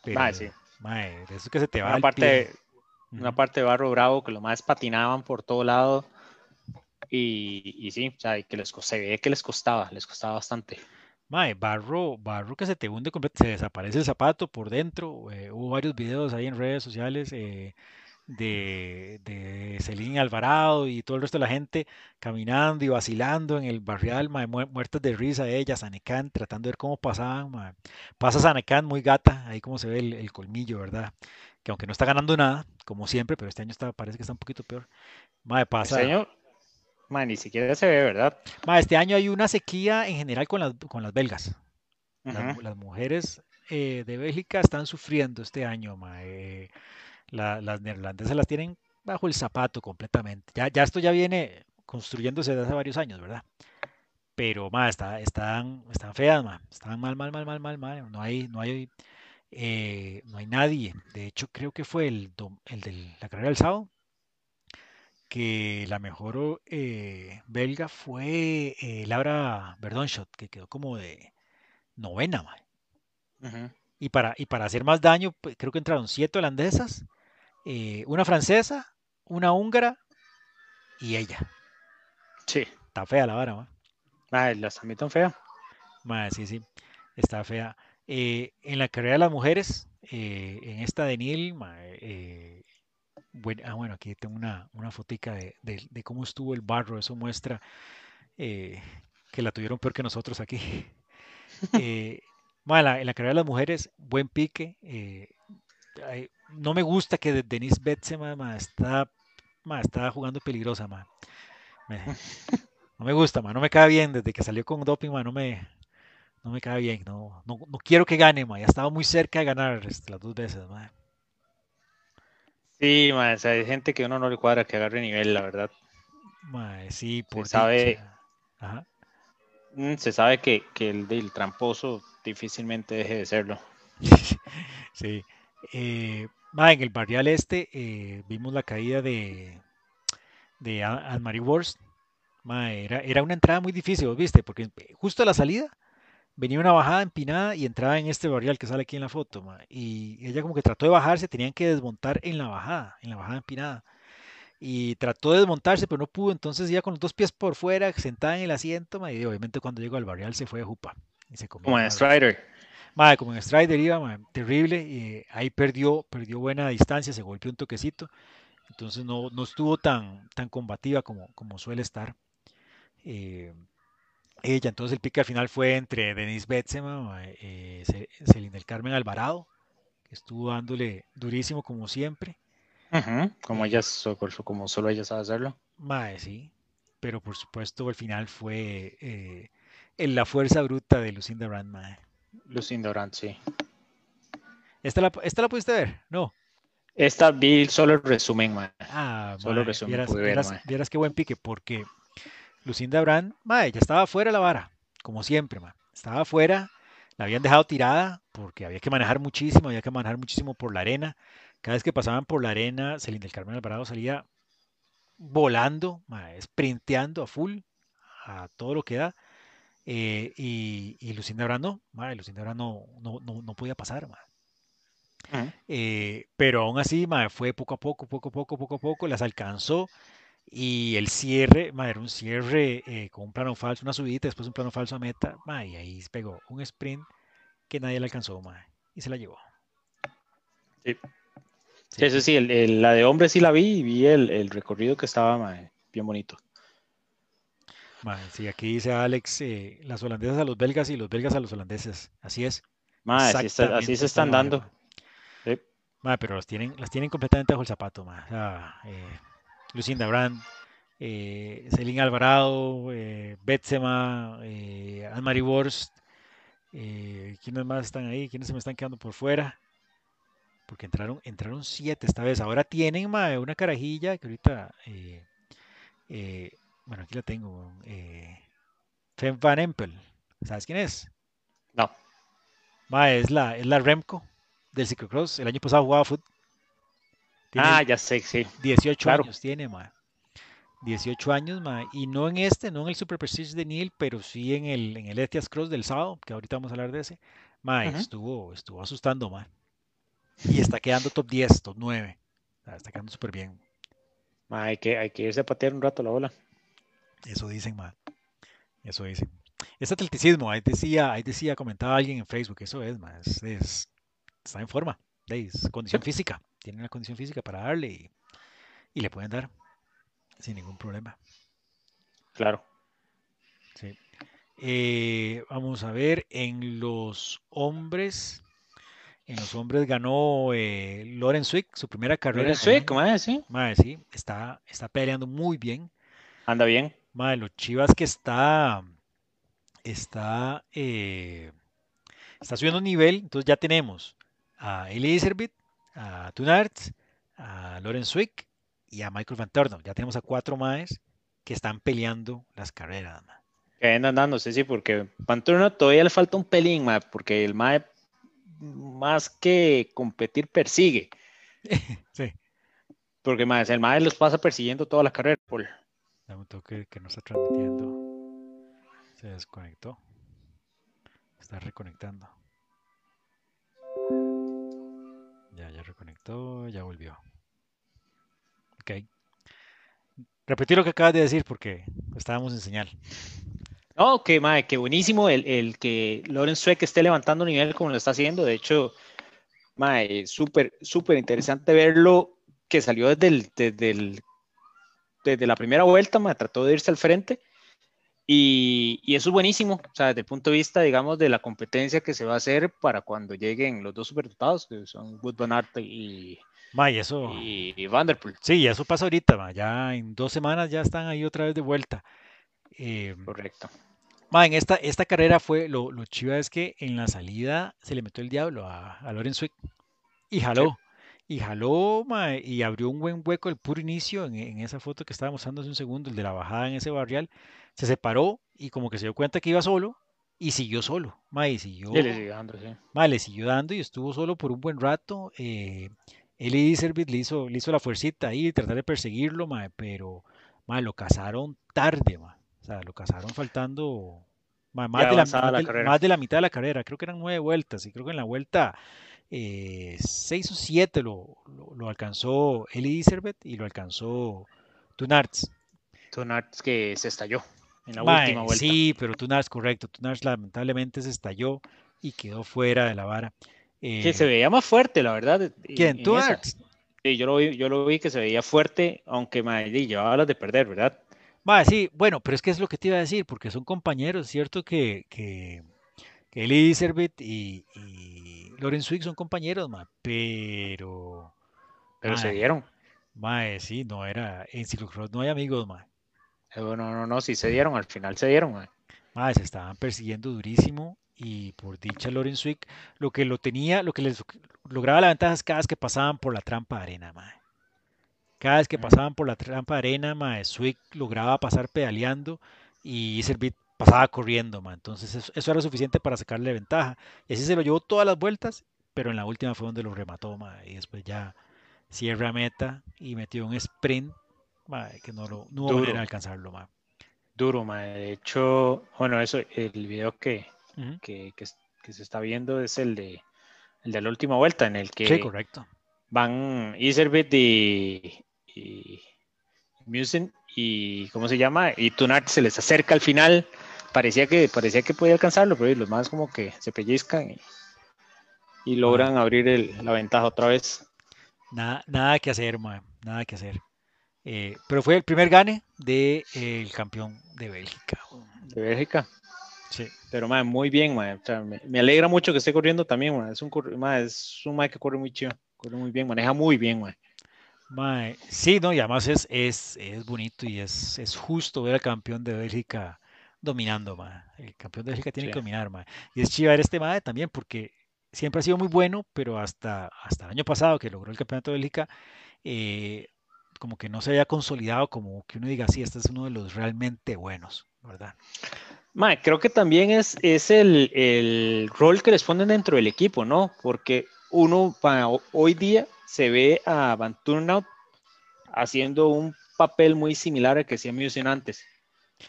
Pero, sí. Mae, eso que se te va. Una, parte, una parte de barro bravo que lo más patinaban por todo lado. Y, y sí, o sea, que les, se ve que les costaba, les costaba bastante. Mae, barro, barro que se te hunde se desaparece el zapato por dentro. Eh, hubo varios videos ahí en redes sociales eh, de, de Celine Alvarado y todo el resto de la gente caminando y vacilando en el barrial, mae, muertas de risa ellas, Sanecan, tratando de ver cómo pasaban. Mae. Pasa Sanecan muy gata, ahí como se ve el, colmillo, ¿verdad? Que aunque no está ganando nada, como siempre, pero este año está, parece que está un poquito peor. Mae, pasa. Este año, mae, ni siquiera se ve, ¿verdad? Mae, este año hay una sequía en general con las, con las belgas. las, mujeres eh, de Bélgica están sufriendo este año, mae las neerlandesas las tienen bajo el zapato completamente. Ya, ya esto ya viene construyéndose desde hace varios años, ¿verdad? pero ma, está, están, están feas, ma. Están mal, mal, mal, mal, mal, mal. No hay, no hay, eh, no hay nadie. De hecho, creo que fue el, el de la carrera del sábado, que la mejor eh, belga fue eh, Laura Verdonschot, que quedó como de novena, ma. Y para, y para hacer más daño, pues, creo que entraron siete holandesas, eh, una francesa, una húngara y ella. Sí. Está fea la vara, ma. Mae, la están tan fea. Sí, sí, está fea. Eh, en la carrera de las mujeres, eh, en esta de Neil, ma, eh, buen- ah, bueno, aquí tengo una, una fotica de, de- de cómo estuvo el barro. Eso muestra que la tuvieron peor que nosotros aquí. (laughs) Ma, la- en la carrera de las mujeres, buen pique. No me gusta que de- Denise Betsema ma, está, ma, está jugando peligrosa. Me- no me gusta, ma, no me cae bien. Desde que salió con doping, ma, no me, no me cae bien. No, no, no quiero que gane, ma. Ya estaba muy cerca de ganar este, las dos veces, ma. Sí, mae, o sea, hay gente que uno no le cuadra que agarre nivel, la verdad. Sí, Se por sabe. Ajá. mm, se sabe que, que el del tramposo difícilmente deje de serlo. (laughs) Sí. Eh, ma, en el barrial este eh, vimos la caída de, de A- Anne-Marie Worst. Ma, era, era una entrada muy difícil, ¿vos ¿viste? Porque justo a la salida venía una bajada empinada y entraba en este barrial que sale aquí en la foto, ma, Y ella como que trató de bajarse, tenían que desmontar en la bajada, en la bajada empinada. Y trató de desmontarse, pero no pudo, entonces ya con los dos pies por fuera, sentada en el asiento, ma, y obviamente cuando llegó al barrial se fue de jupa y se comió Como el en barro. Strider. Madre, como en Strider iba, terrible. y ahí perdió, perdió buena distancia, se golpeó un toquecito. Entonces no, no estuvo tan, tan combativa como, como suele estar. eh, ella, entonces el pique al final fue entre Denise Betsema, mae, eh, Ce- Celina del Carmen Alvarado, que estuvo dándole durísimo como siempre. Como ellas, so- como solo ella sabe hacerlo. mae, sí. Pero por supuesto al final fue eh, en la fuerza bruta de Lucinda Brand, mae. Lucinda Brand, sí. ¿Esta la, esta la pudiste ver? No. Esta vi solo el resumen, mae. Ah, Solo el resumen vieras, pude ver, vieras, mae. vieras qué buen pique, porque Lucinda Brand, mae, ya estaba fuera de la vara, como siempre, mae. Estaba fuera, la habían dejado tirada porque había que manejar muchísimo, había que manejar muchísimo por la arena. Cada vez que pasaban por la arena, Celina del Carmen Alvarado salía volando, mae, sprinteando a full, a todo lo que da. Eh, y, y Lucinda Brand no, Lucinda Brand no, no, no, no podía pasar. Ujú. Eh, pero aún así, mae, fue poco a poco, poco a poco, poco a poco, las alcanzó. Y el cierre, mae, era un cierre eh, con un plano falso, una subida, después un plano falso a meta, mae, y ahí pegó un sprint que nadie le alcanzó, mae, y se la llevó. Sí. Sí, Eso sí, el- el- la de hombre sí la vi y vi el, el recorrido que estaba bien bonito. Sí, aquí dice Alex, eh, las holandesas a los belgas y los belgas a los holandeses. Así es, así, está- así exactamente se están dando. Sí. Pero las tienen, las tienen completamente bajo el zapato, eh, Lucinda Brand, eh, Celine Alvarado, eh, Betsema, eh, Anne-Marie Worst, eh, ¿quiénes más están ahí? ¿Quiénes se me están quedando por fuera? Porque entraron, entraron siete esta vez. Ahora tienen una carajilla que ahorita, eh, bueno, aquí la tengo. Eh, Fem Van Empel. ¿Sabes quién es? No. Mae, es la, es la Remco del ciclocross. El año pasado jugaba fútbol. Ah, ya sé, sí. 18 claro. años tiene, mae. 18 años, mae. Y no en este, no en el Super Prestige de Neil, pero sí en el, en el Etias Cross del sábado, que ahorita vamos a hablar de ese. Ujú. estuvo, estuvo asustando, mae. Y está quedando top 10, top 9. O sea, está quedando súper bien. Mae, hay, que, hay que irse a patear un rato la bola. Eso dicen, mae. Eso dicen. Es atleticismo, ahí decía, ahí decía, comentaba alguien en Facebook, eso es, mae. Es, es- está en forma. Es condición física. Tiene una condición física para darle y, y le pueden dar sin ningún problema. Claro. Sí. Eh, vamos a ver, en los hombres, en los hombres ganó eh, Loren Swick, su primera carrera Loren Swick, mae, sí. Mae, sí, está, está peleando muy bien. Anda bien. Mae, los Chivas que está, está, eh, está subiendo nivel, entonces ya tenemos a Eli Iservit, a Tunarts, a Loren Swick y a Michael Van. Ya tenemos a cuatro maes que están peleando las carreras. mae. Que andan dándose, sí, porque Panturno todavía le falta un pelín, mae, porque el mae más que competir persigue. (laughs) Sí. Porque más, el mae los pasa persiguiendo toda la carrera. Paul. Dame un toque que no está transmitiendo. Se desconectó. Está reconectando. Ya, ya reconectó, ya volvió. Ok. Repetí lo que acabas de decir porque estábamos en señal. No, que mae, que buenísimo el, el que Lorenz Sweck esté levantando nivel como lo está haciendo. De hecho, mae, súper, súper interesante verlo que salió desde, el, desde, el, desde la primera vuelta, mae, trató de irse al frente. Y, y, eso es buenísimo, o sea, desde el punto de vista, digamos, de la competencia que se va a hacer para cuando lleguen los dos superdotados, que son Wood Van Aert y, Ma, y eso. y, y Vanderpool. Sí, eso pasa ahorita, ma, Ya en dos semanas ya están ahí otra vez de vuelta. Eh, Correcto. ma, en esta, esta carrera fue lo, lo chiva es que en la salida se le metió el diablo a, a Lorenz Swick y jaló. Y jaló ma, y abrió un buen hueco el puro inicio en, en esa foto que estaba mostrando hace un segundo, el de la bajada en ese barrial. Se separó y como que se dio cuenta que iba solo y siguió solo. Ma, y siguió, Y le sigue dando, sí. ma, le siguió dando y estuvo solo por un buen rato. Eh, Eli Servit le hizo, le hizo la fuercita ahí, tratar de perseguirlo, ma, pero ma, lo cazaron tarde, ma. O sea, lo cazaron faltando más, de la, más la de- carrera. más de la mitad de la carrera. Creo que eran nueve vueltas y creo que en la vuelta eh, seis o siete lo, lo, lo alcanzó Eli Iservet y lo alcanzó Tunarts. Tunarts que se estalló en la Mae, última vuelta. sí, pero Tunarts, correcto. Tunarts lamentablemente se estalló y quedó fuera de la vara. Que Eh, se veía más fuerte, la verdad. ¿Quién? Tunarts. Sí, yo lo vi, yo lo vi que se veía fuerte, aunque mae, di, llevaba las de perder, ¿verdad? Ma, sí, bueno, pero es que es lo que te iba a decir, porque son compañeros, ¿cierto? Que, que, que Eli Iservet y, y Lorenz Wick son compañeros, ma, pero, Pero se Mae. dieron. mae, sí, no era, en ciclocross no hay amigos, ma. Eh, No, no, no, sí se dieron, al final se dieron. mae. Mae, se estaban persiguiendo durísimo y por dicha Lorenz Wick, lo que lo tenía, lo que les lograba la ventaja es cada vez que pasaban por la trampa de arena, mae. Cada vez que Mm. pasaban por la trampa de arena, mae, Swick lograba pasar pedaleando y Iservit pasaba corriendo, mae. Entonces eso, eso era suficiente para sacarle ventaja. Y así se lo llevó todas las vueltas, pero en la última fue donde lo remató, mae, Y después ya cierra meta y metió un sprint, mae, que no, lo, no hubo Duro. manera de alcanzarlo, mae. Duro, mae. De hecho, bueno, eso, el video que, que, que, que se está viendo es el de, el de la última vuelta, en el que Sí, correcto. van Iservit y, y Musen y ¿cómo se llama? Y Tunart se les acerca al final. Parecía que, parecía que podía alcanzarlo, pero los más como que se pellizcan y, y logran abrir el- la ventaja otra vez. Nada, nada que hacer, mae, nada que hacer. Eh, pero fue el primer gane del campeón de Bélgica. De Bélgica. Sí. Pero mae, muy bien, mae. O sea, me, me alegra mucho que esté corriendo también, mae. Es un, mae, es un mae que corre muy chido. Corre muy bien, maneja muy bien, mae. Mae, sí, no, y además es, es, es bonito y es, es justo ver al campeón de Bélgica dominando, mae. El campeón de Bélgica tiene Sí. que dominar, mae. Y es chiva ver este mae también porque siempre ha sido muy bueno, pero hasta, hasta el año pasado que logró el campeonato de Bélgica, eh, como que no se había consolidado como que uno diga, sí, este es uno de los realmente buenos, ¿verdad? Mae, creo que también es, es el, el rol que les ponen dentro del equipo, ¿no? Porque uno pa- hoy día se ve a Van Turnhout haciendo un papel muy similar al que hacía Musen antes,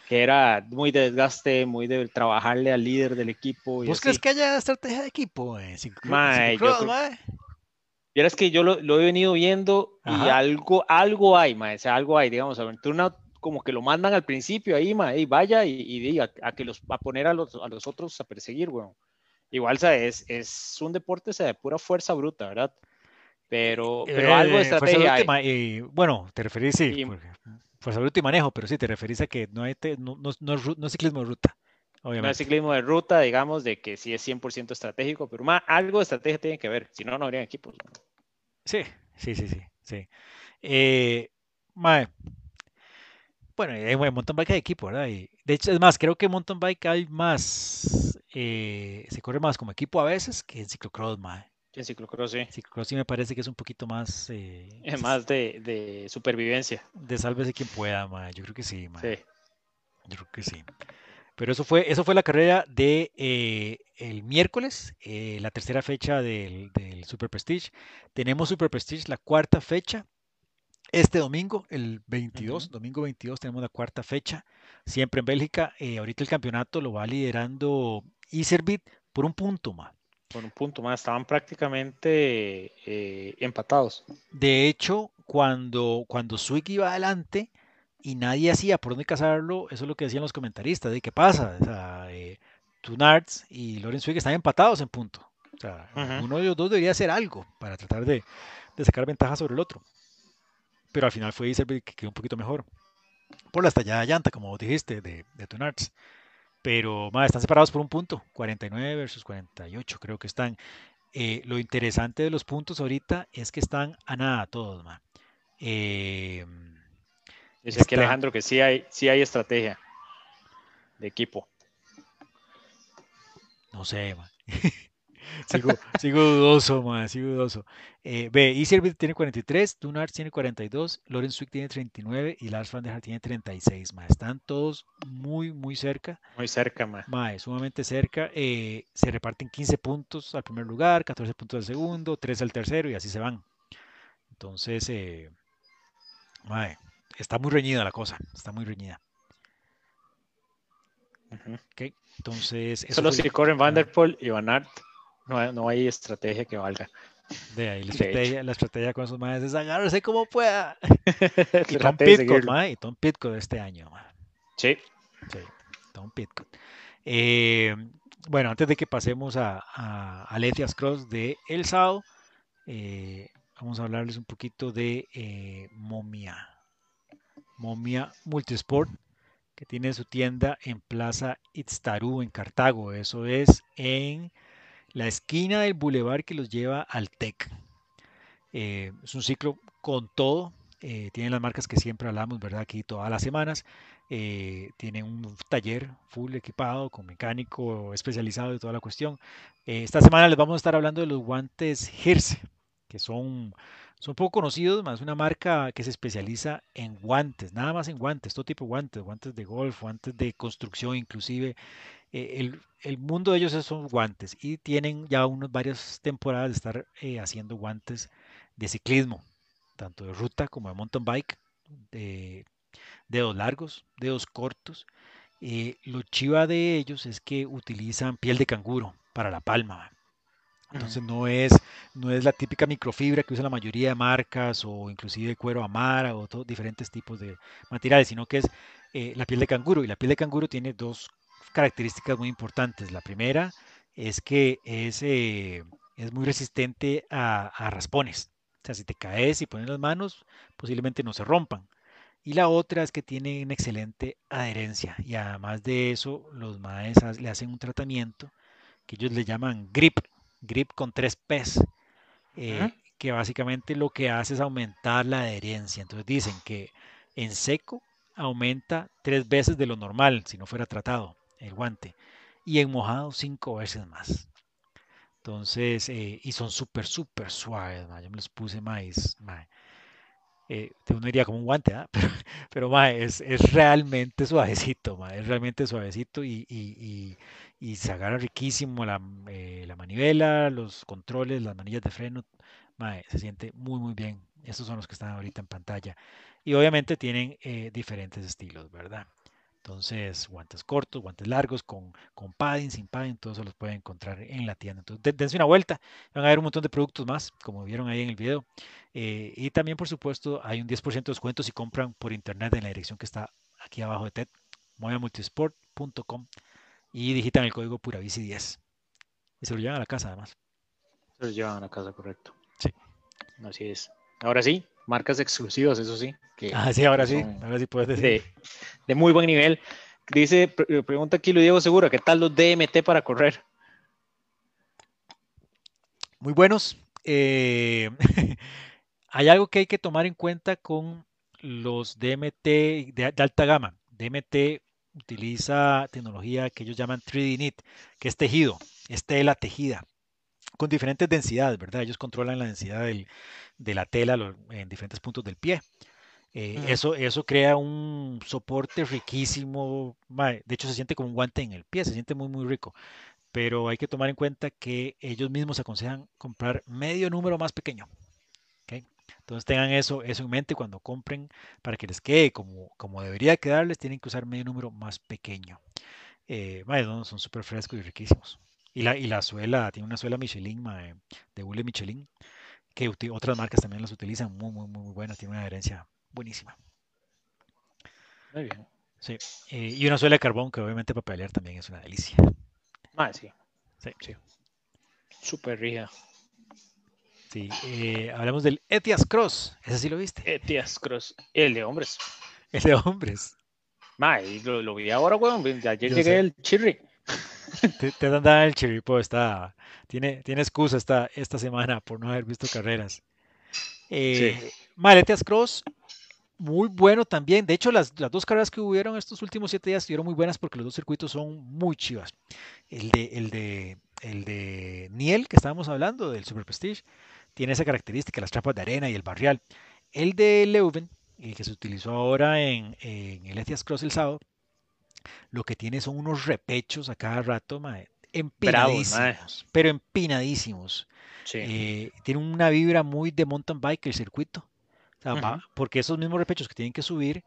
que era muy de desgaste, muy de trabajarle al líder del equipo. Y ¿Vos así. crees que haya estrategia de equipo ciclo- en Mae, yo ciclocross, creo- mae? Vieras que yo lo, lo he venido viendo y algo, algo hay, mae, o sea, algo hay, digamos, a Van Turnhout como que lo mandan al principio ahí, mae, y vaya y, y diga a, que los a poner a los, a los otros a perseguir, weón. Igual, sea, es, es un deporte sea, de pura fuerza bruta, ¿verdad? Pero, pero algo de Eh, estrategia hay. y, bueno, te referís, sí, Y- porque fuerza bruta y manejo, pero sí, te referís a que no, hay te- no, no- no no es ciclismo de ruta, No obviamente. es ciclismo de ruta, digamos, de que sí es 100% estratégico, pero más algo de estrategia tiene que ver, si no, no habrían equipos. Sí, sí, sí, sí, sí. Eh, mae, bueno, en en mountain bike hay equipo, ¿verdad? Y, de hecho, es más, creo que en mountain bike hay más, eh, se corre más como equipo a veces que en ciclocross, mae. En ciclocross, sí. Ciclocross sí me parece que es un poquito más, eh, Es más de, de supervivencia. de sálvese quien pueda, mae. Yo creo que sí, mae. Sí. Yo creo que sí. Pero eso fue, eso fue la carrera de eh, el miércoles, eh, la tercera fecha del, del Super Prestige. Tenemos Super Prestige la cuarta fecha. Este domingo, el 22, Ujú. domingo 22, tenemos la cuarta fecha, siempre en Bélgica. Eh, ahorita el campeonato lo va liderando Iservit por un punto más. Por un punto más, estaban prácticamente eh, empatados. De hecho, cuando, cuando Zwick iba adelante y nadie hacía por dónde cazarlo, eso es lo que decían los comentaristas, de qué pasa. O sea, eh, Tunards y Lorenz Zwick están empatados en punto. O sea, Ujú. uno de los dos debería hacer algo para tratar de, de sacar ventaja sobre el otro. Pero al final fue que quedó un poquito mejor. Por la estallada de llanta, como vos dijiste, de, de Tunards. Pero están separados por un punto, 49 versus 48 creo que están. Eh, lo interesante de los puntos ahorita es que están a nada todos, ma. Eh, Dice aquí Alejandro que sí hay, sí hay estrategia de equipo. no sé, ma. (laughs) sigo, sigo dudoso, ma, sigo dudoso. Eh, ve, Iservit tiene 43, Dunars tiene 42, Lorenz Zwick tiene 39 y Lars van der Haar tiene 36, ma. Están todos muy, muy cerca. Muy cerca. Ma, es sumamente cerca. eh, se reparten 15 puntos al primer lugar, 14 puntos al segundo, 3 al tercero y así se van. Entonces, eh, ma, está muy reñida la cosa, está muy reñida. Ujú. ¿ok? Entonces, eso Solo si corren Van ajá, der Poel y Van Aert, no, hay- no hay estrategia que valga. de ahí la estrategia, la estrategia con esos maes es agarrarse como pueda. (laughs) Y Tom seguirlo. ma, y Tom Pitcock de este año, ma. Sí, Sí, Tom Pitcock. Eh, bueno, antes de que pasemos a, a, a Letias Cross de el sábado, eh, vamos a hablarles un poquito de eh, Momia. Momia Multisport, que tiene su tienda en Plaza Itztarú, en Cartago. Eso es en la esquina del bulevar que los lleva al TEC. Eh, es un ciclo con todo. Eh, tienen las marcas que siempre hablamos, ¿verdad? Aquí todas las semanas. Eh, tienen un taller full equipado con mecánico especializado y toda la cuestión. Eh, esta semana les vamos a estar hablando de los guantes Hirse, que son, son poco conocidos, más una marca que se especializa en guantes, nada más en guantes, todo tipo de guantes, guantes de golf, guantes de construcción, inclusive. Eh, el, el mundo de ellos es- son guantes y tienen ya unas varias temporadas de estar eh, haciendo guantes de ciclismo, tanto de ruta como de mountain bike, de dedos largos, dedos cortos. Eh, lo chiva de ellos es que utilizan piel de canguro para la palma. Entonces no es, no es la típica microfibra que usa la mayoría de marcas o inclusive cuero amara o to- diferentes tipos de materiales, sino que es eh, la piel de canguro. Y la piel de canguro tiene dos características muy importantes. La primera es que es, eh, es muy resistente a, a raspones. O sea, si te caes y pones las manos, posiblemente no se rompan. Y la otra es que tiene una excelente adherencia. Y además de eso, los maes le hacen un tratamiento que ellos le llaman grip, grip con tres P's, eh, que básicamente lo que hace es aumentar la adherencia. Entonces dicen que en seco aumenta tres veces de lo normal si no fuera tratado el guante y en mojado cinco veces más. Entonces, eh, y son súper, súper suaves. Yo me los puse más, eh, uno diría como un guante, ¿ah? (laughs) Pero, pero ma, es, es realmente suavecito, ma, es realmente suavecito y, y, y, y se agarra riquísimo la, eh, la manivela, los controles, las manillas de freno, ma, se siente muy, muy bien. Estos son los que están ahorita en pantalla. Y obviamente tienen eh, diferentes estilos, ¿verdad? Entonces, guantes cortos, guantes largos, con, con padding, sin padding, todos se los pueden encontrar en la tienda. Entonces, de- dense una vuelta, van a ver un montón de productos más, como vieron ahí en el video. Eh, y también, por supuesto, hay un 10% de descuento si compran por internet en la dirección que está aquí abajo de TED, moviamultisport.com y digitan el código PuraVici10. Y se lo llevan a la casa además. Se los llevan a casa, correcto. Sí. Así es. Ahora sí, marcas exclusivas, eso sí, que, Ah, sí, ahora sí, ahora sí puedes decir. de, de muy buen nivel. Dice, pre- pregunta aquí lo Diego Segura, ¿qué tal los DMT para correr? Muy buenos. Eh, (laughs) hay algo que hay que tomar en cuenta con los DMT de, de alta gama. DMT utiliza tecnología que ellos llaman 3D Knit, que es tejido, es tela tejida, con diferentes densidades, ¿verdad? Ellos controlan la densidad del- de la tela lo- en diferentes puntos del pie. Eh, eso, eso crea un soporte riquísimo. De hecho, se siente como un guante en el pie, se siente muy, muy rico. Pero hay que tomar en cuenta que ellos mismos aconsejan comprar medio número más pequeño. Entonces tengan eso, eso en mente cuando compren para que les quede como, como debería quedarles, tienen que usar medio número más pequeño. Eh, son súper frescos y riquísimos. Y la, y la suela, tiene una suela Michelin, de hule Michelin, que otras marcas también las utilizan, muy, muy, muy buenas, tiene una adherencia buenísima. Muy bien. Sí, eh, y una suela de carbón que obviamente para pelear también es una delicia. Ah, sí. Sí, sí. Súper rígida. Sí, eh, hablamos del Etias Cross, ¿ese sí lo viste? Etias Cross, el de hombres. El de hombres. Ma, lo, lo, vi ahora, weón. Ayer llegué el Chirri. Te, te dan el Chirripo, está, tiene, tiene excusa esta, esta semana por no haber visto carreras. Eh, sí. Cross, muy bueno también. De hecho, las, las, dos carreras que hubieron estos últimos siete días estuvieron muy buenas porque los dos circuitos son muy chivas. El de, el de, el de Niel, que estábamos hablando, del Super Prestige, tiene esa característica, las trapas de arena y el barrial. El de Leuven, el que se utilizó ahora en, el Etias Cross el sábado, lo que tiene son unos repechos a cada rato, empinadísimos, pero empinadísimos. Eh, tiene una vibra muy de mountain bike el circuito, porque esos mismos repechos que tienen que subir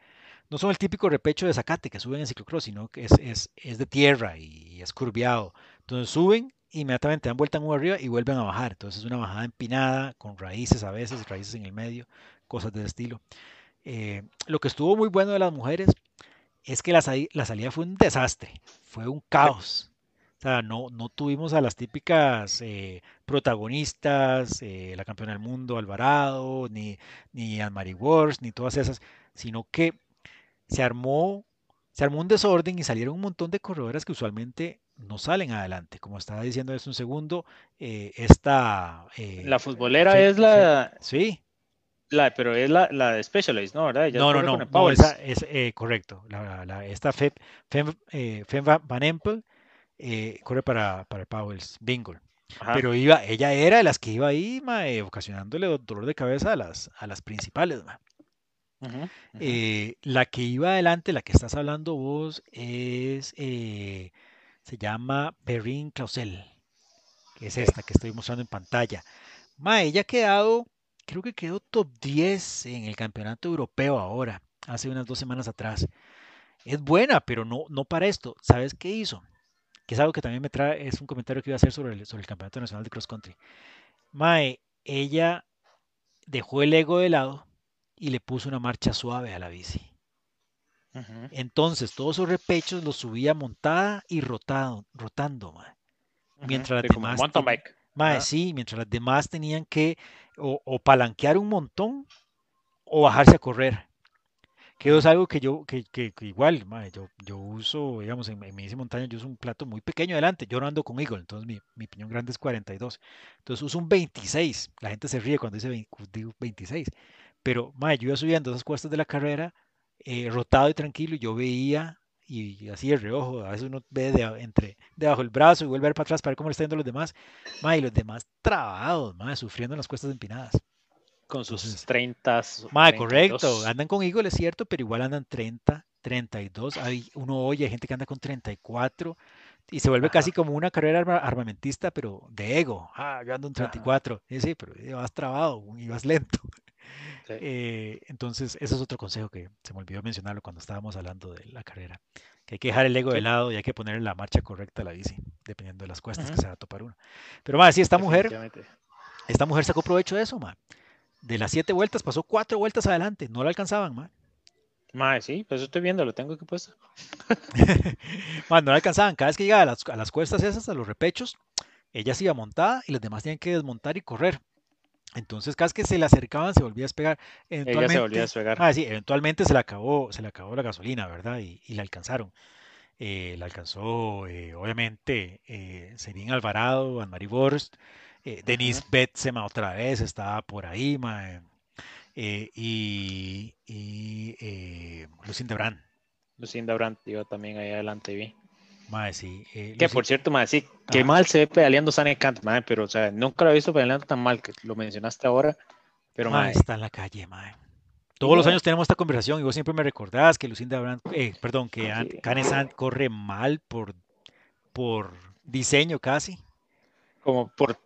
no son el típico repecho de zacate que suben en ciclocross, sino que es, es, de tierra y es curviado. Entonces suben, inmediatamente dan vuelta en uno arriba y vuelven a bajar. Entonces es una bajada empinada, con raíces a veces, raíces en el medio, cosas de ese estilo. Eh, lo que estuvo muy bueno de las mujeres es que la, salida fue un desastre, fue un caos. O sea, no, no tuvimos a las típicas eh, protagonistas, eh, la campeona del mundo Alvarado, ni, ni Anne-Marie Wars, ni todas esas, sino que se armó, se armó un desorden y salieron un montón de corredoras que usualmente no salen adelante. Como estaba diciendo hace un segundo, esta... la futbolera es la... Sí, la, pero es la, la de Specialized, ¿no? ¿verdad? no, no, no, esa es eh, correcto. La, la, esta Fem, Fem, eh, Van Empel eh, corre para, para Powell's Bingo. Pero iba, ella era de las que iba ahí, ma, ocasionándole dolor de cabeza a las, a las principales. Ma. La que iba adelante, la que estás hablando vos, es se llama Perrin Clausel, que es esta que estoy mostrando en pantalla. Ma, ella ha quedado creo que quedó top 10 en el campeonato europeo ahora, hace unas dos semanas atrás. Es buena, pero no, no para esto. ¿Sabes qué hizo? Que es algo que también me trae, es un comentario que iba a hacer sobre el, sobre el campeonato nacional de cross country. Mae, ella dejó el ego de lado y le puso una marcha suave a la bici. Entonces, todos sus repechos los subía montada y rotado, rotando, mae. Mientras las demás. Mae, sí, mientras las demás tenían que o, palanquear un montón o bajarse a correr. Que es algo que yo, que, que, igual, yo, yo uso, digamos, en, mi bici montaña, yo uso un plato muy pequeño adelante. Yo no ando con Eagle, entonces mi, mi piñón grande es 42. Entonces uso un 26. La gente se ríe cuando dice digo 26. Pero, madre, yo iba subiendo esas cuestas de la carrera, eh, rotado y tranquilo, y yo veía y así de reojo, a veces uno ve de, entre, debajo del brazo y vuelve a ver para atrás para ver cómo le están yendo los demás, ma, y los demás trabados, ma, sufriendo en las cuestas empinadas. Con sus 30. Ma, correcto, andan con Eagle, es cierto, pero igual andan 30, 32, hay, uno oye, hay gente que anda con 34, y se vuelve casi como una carrera armamentista, pero de ego. Ah, yo ando en 34. Sí, sí, pero vas trabado y vas lento. Eh, entonces, ese es otro consejo que se me olvidó mencionarlo cuando estábamos hablando de la carrera. Que hay que dejar el ego de lado y hay que poner la marcha correcta la bici, dependiendo de las cuestas que se va a topar uno. Pero más, sí, esta mujer, esta mujer sacó provecho de eso, ma. De las siete vueltas pasó cuatro vueltas adelante, no la alcanzaban, ma. Ma, sí, pues estoy viendo, lo tengo que puesto. (laughs) no la alcanzaban. Cada vez que llegaba a las, a las cuestas esas, a los repechos, ella se iba montada y los demás tenían que desmontar y correr. Entonces, cada vez que se le acercaban, se volvía a despegar. Ella se volvía a despegar. Ah, sí, eventualmente se le acabó, se le acabó la gasolina, ¿verdad? Y, y la alcanzaron. Eh, la alcanzó, eh, obviamente, eh, Serín Alvarado, Anne-Marie Borst, eh, Denise Betsema otra vez estaba por ahí, y, y Lucinda Brand. Lucinda Brand, yo también ahí adelante vi. Madre, sí. Eh, que por cierto, madre, sí, qué mal se ve pedaleando Sane Kant, madre, pero o sea, nunca lo he visto pedaleando tan mal que lo mencionaste ahora. Pero madre, está en la calle, madre. todos los años tenemos esta conversación y vos siempre me recordás que Lucinda Brand, eh, perdón, que Sí. Karen Sant corre mal por, por diseño casi. Como por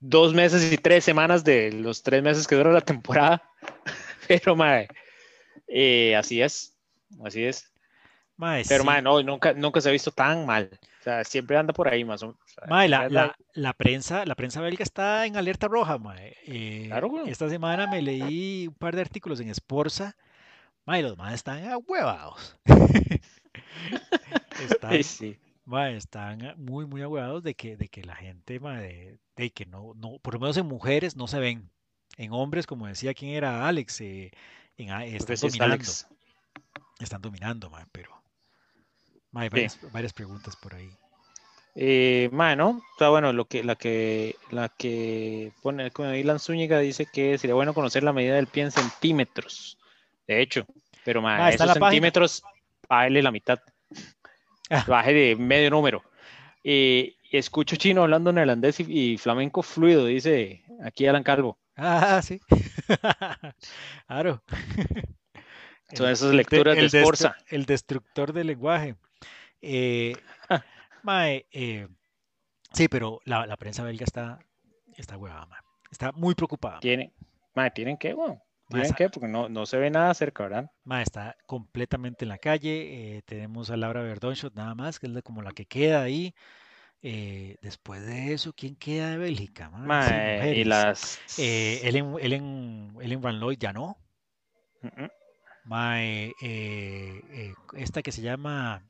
dos meses y tres semanas de los tres meses que dura la temporada. (laughs) Pero, mae, eh, así es. Así es. Mae, Pero, sí. mae, no, nunca, nunca se ha visto tan mal. O sea, siempre anda por ahí más o menos. Mae, la, la- la prensa, la prensa belga está en alerta roja, mae. Eh, Claro, weón. esta semana me leí un par de artículos en Sporza. Mae, los más están ahuevados. (laughs) están, Sí, mae, están muy, muy ahuevados de que, de que la gente, mae, de, de que no, no, por lo menos en mujeres no se ven. En hombres, como decía quién era Alex, eh, en, están que sí es dominando, están dominando, pero Sí. varias, varias preguntas por ahí. Eh. Está bueno, lo que, la que, la que pone Ilan Zúñiga dice que sería bueno conocer la medida del pie en centímetros. De hecho, pero mae, Ah, está en esos centímetros, bájale la mitad. Ah. Baje de medio número. Eh, escucho chino hablando neerlandés y, y flamenco fluido, dice aquí Alan Calvo. Ah, sí. (laughs) Claro. Son El- esas el lecturas de el destru- Sforza. El destructor del lenguaje. Eh, (laughs) mae, eh, sí, pero la, la prensa belga está, está huevada, mae. Está muy preocupada. Tienen, mae, ¿tienen Bueno, Mae, ¿Tienen que? Porque no, no se ve nada cerca, ¿verdad? mae, está completamente en la calle. eh, tenemos a Laura Verdonschot nada más, que es como la que queda ahí. Eh, después de eso, ¿quién queda de Bélgica? mae? Y las... Ellen, Ellen, Ellen Van Looy ya no. Mm, Mae, eh, eh, esta que se llama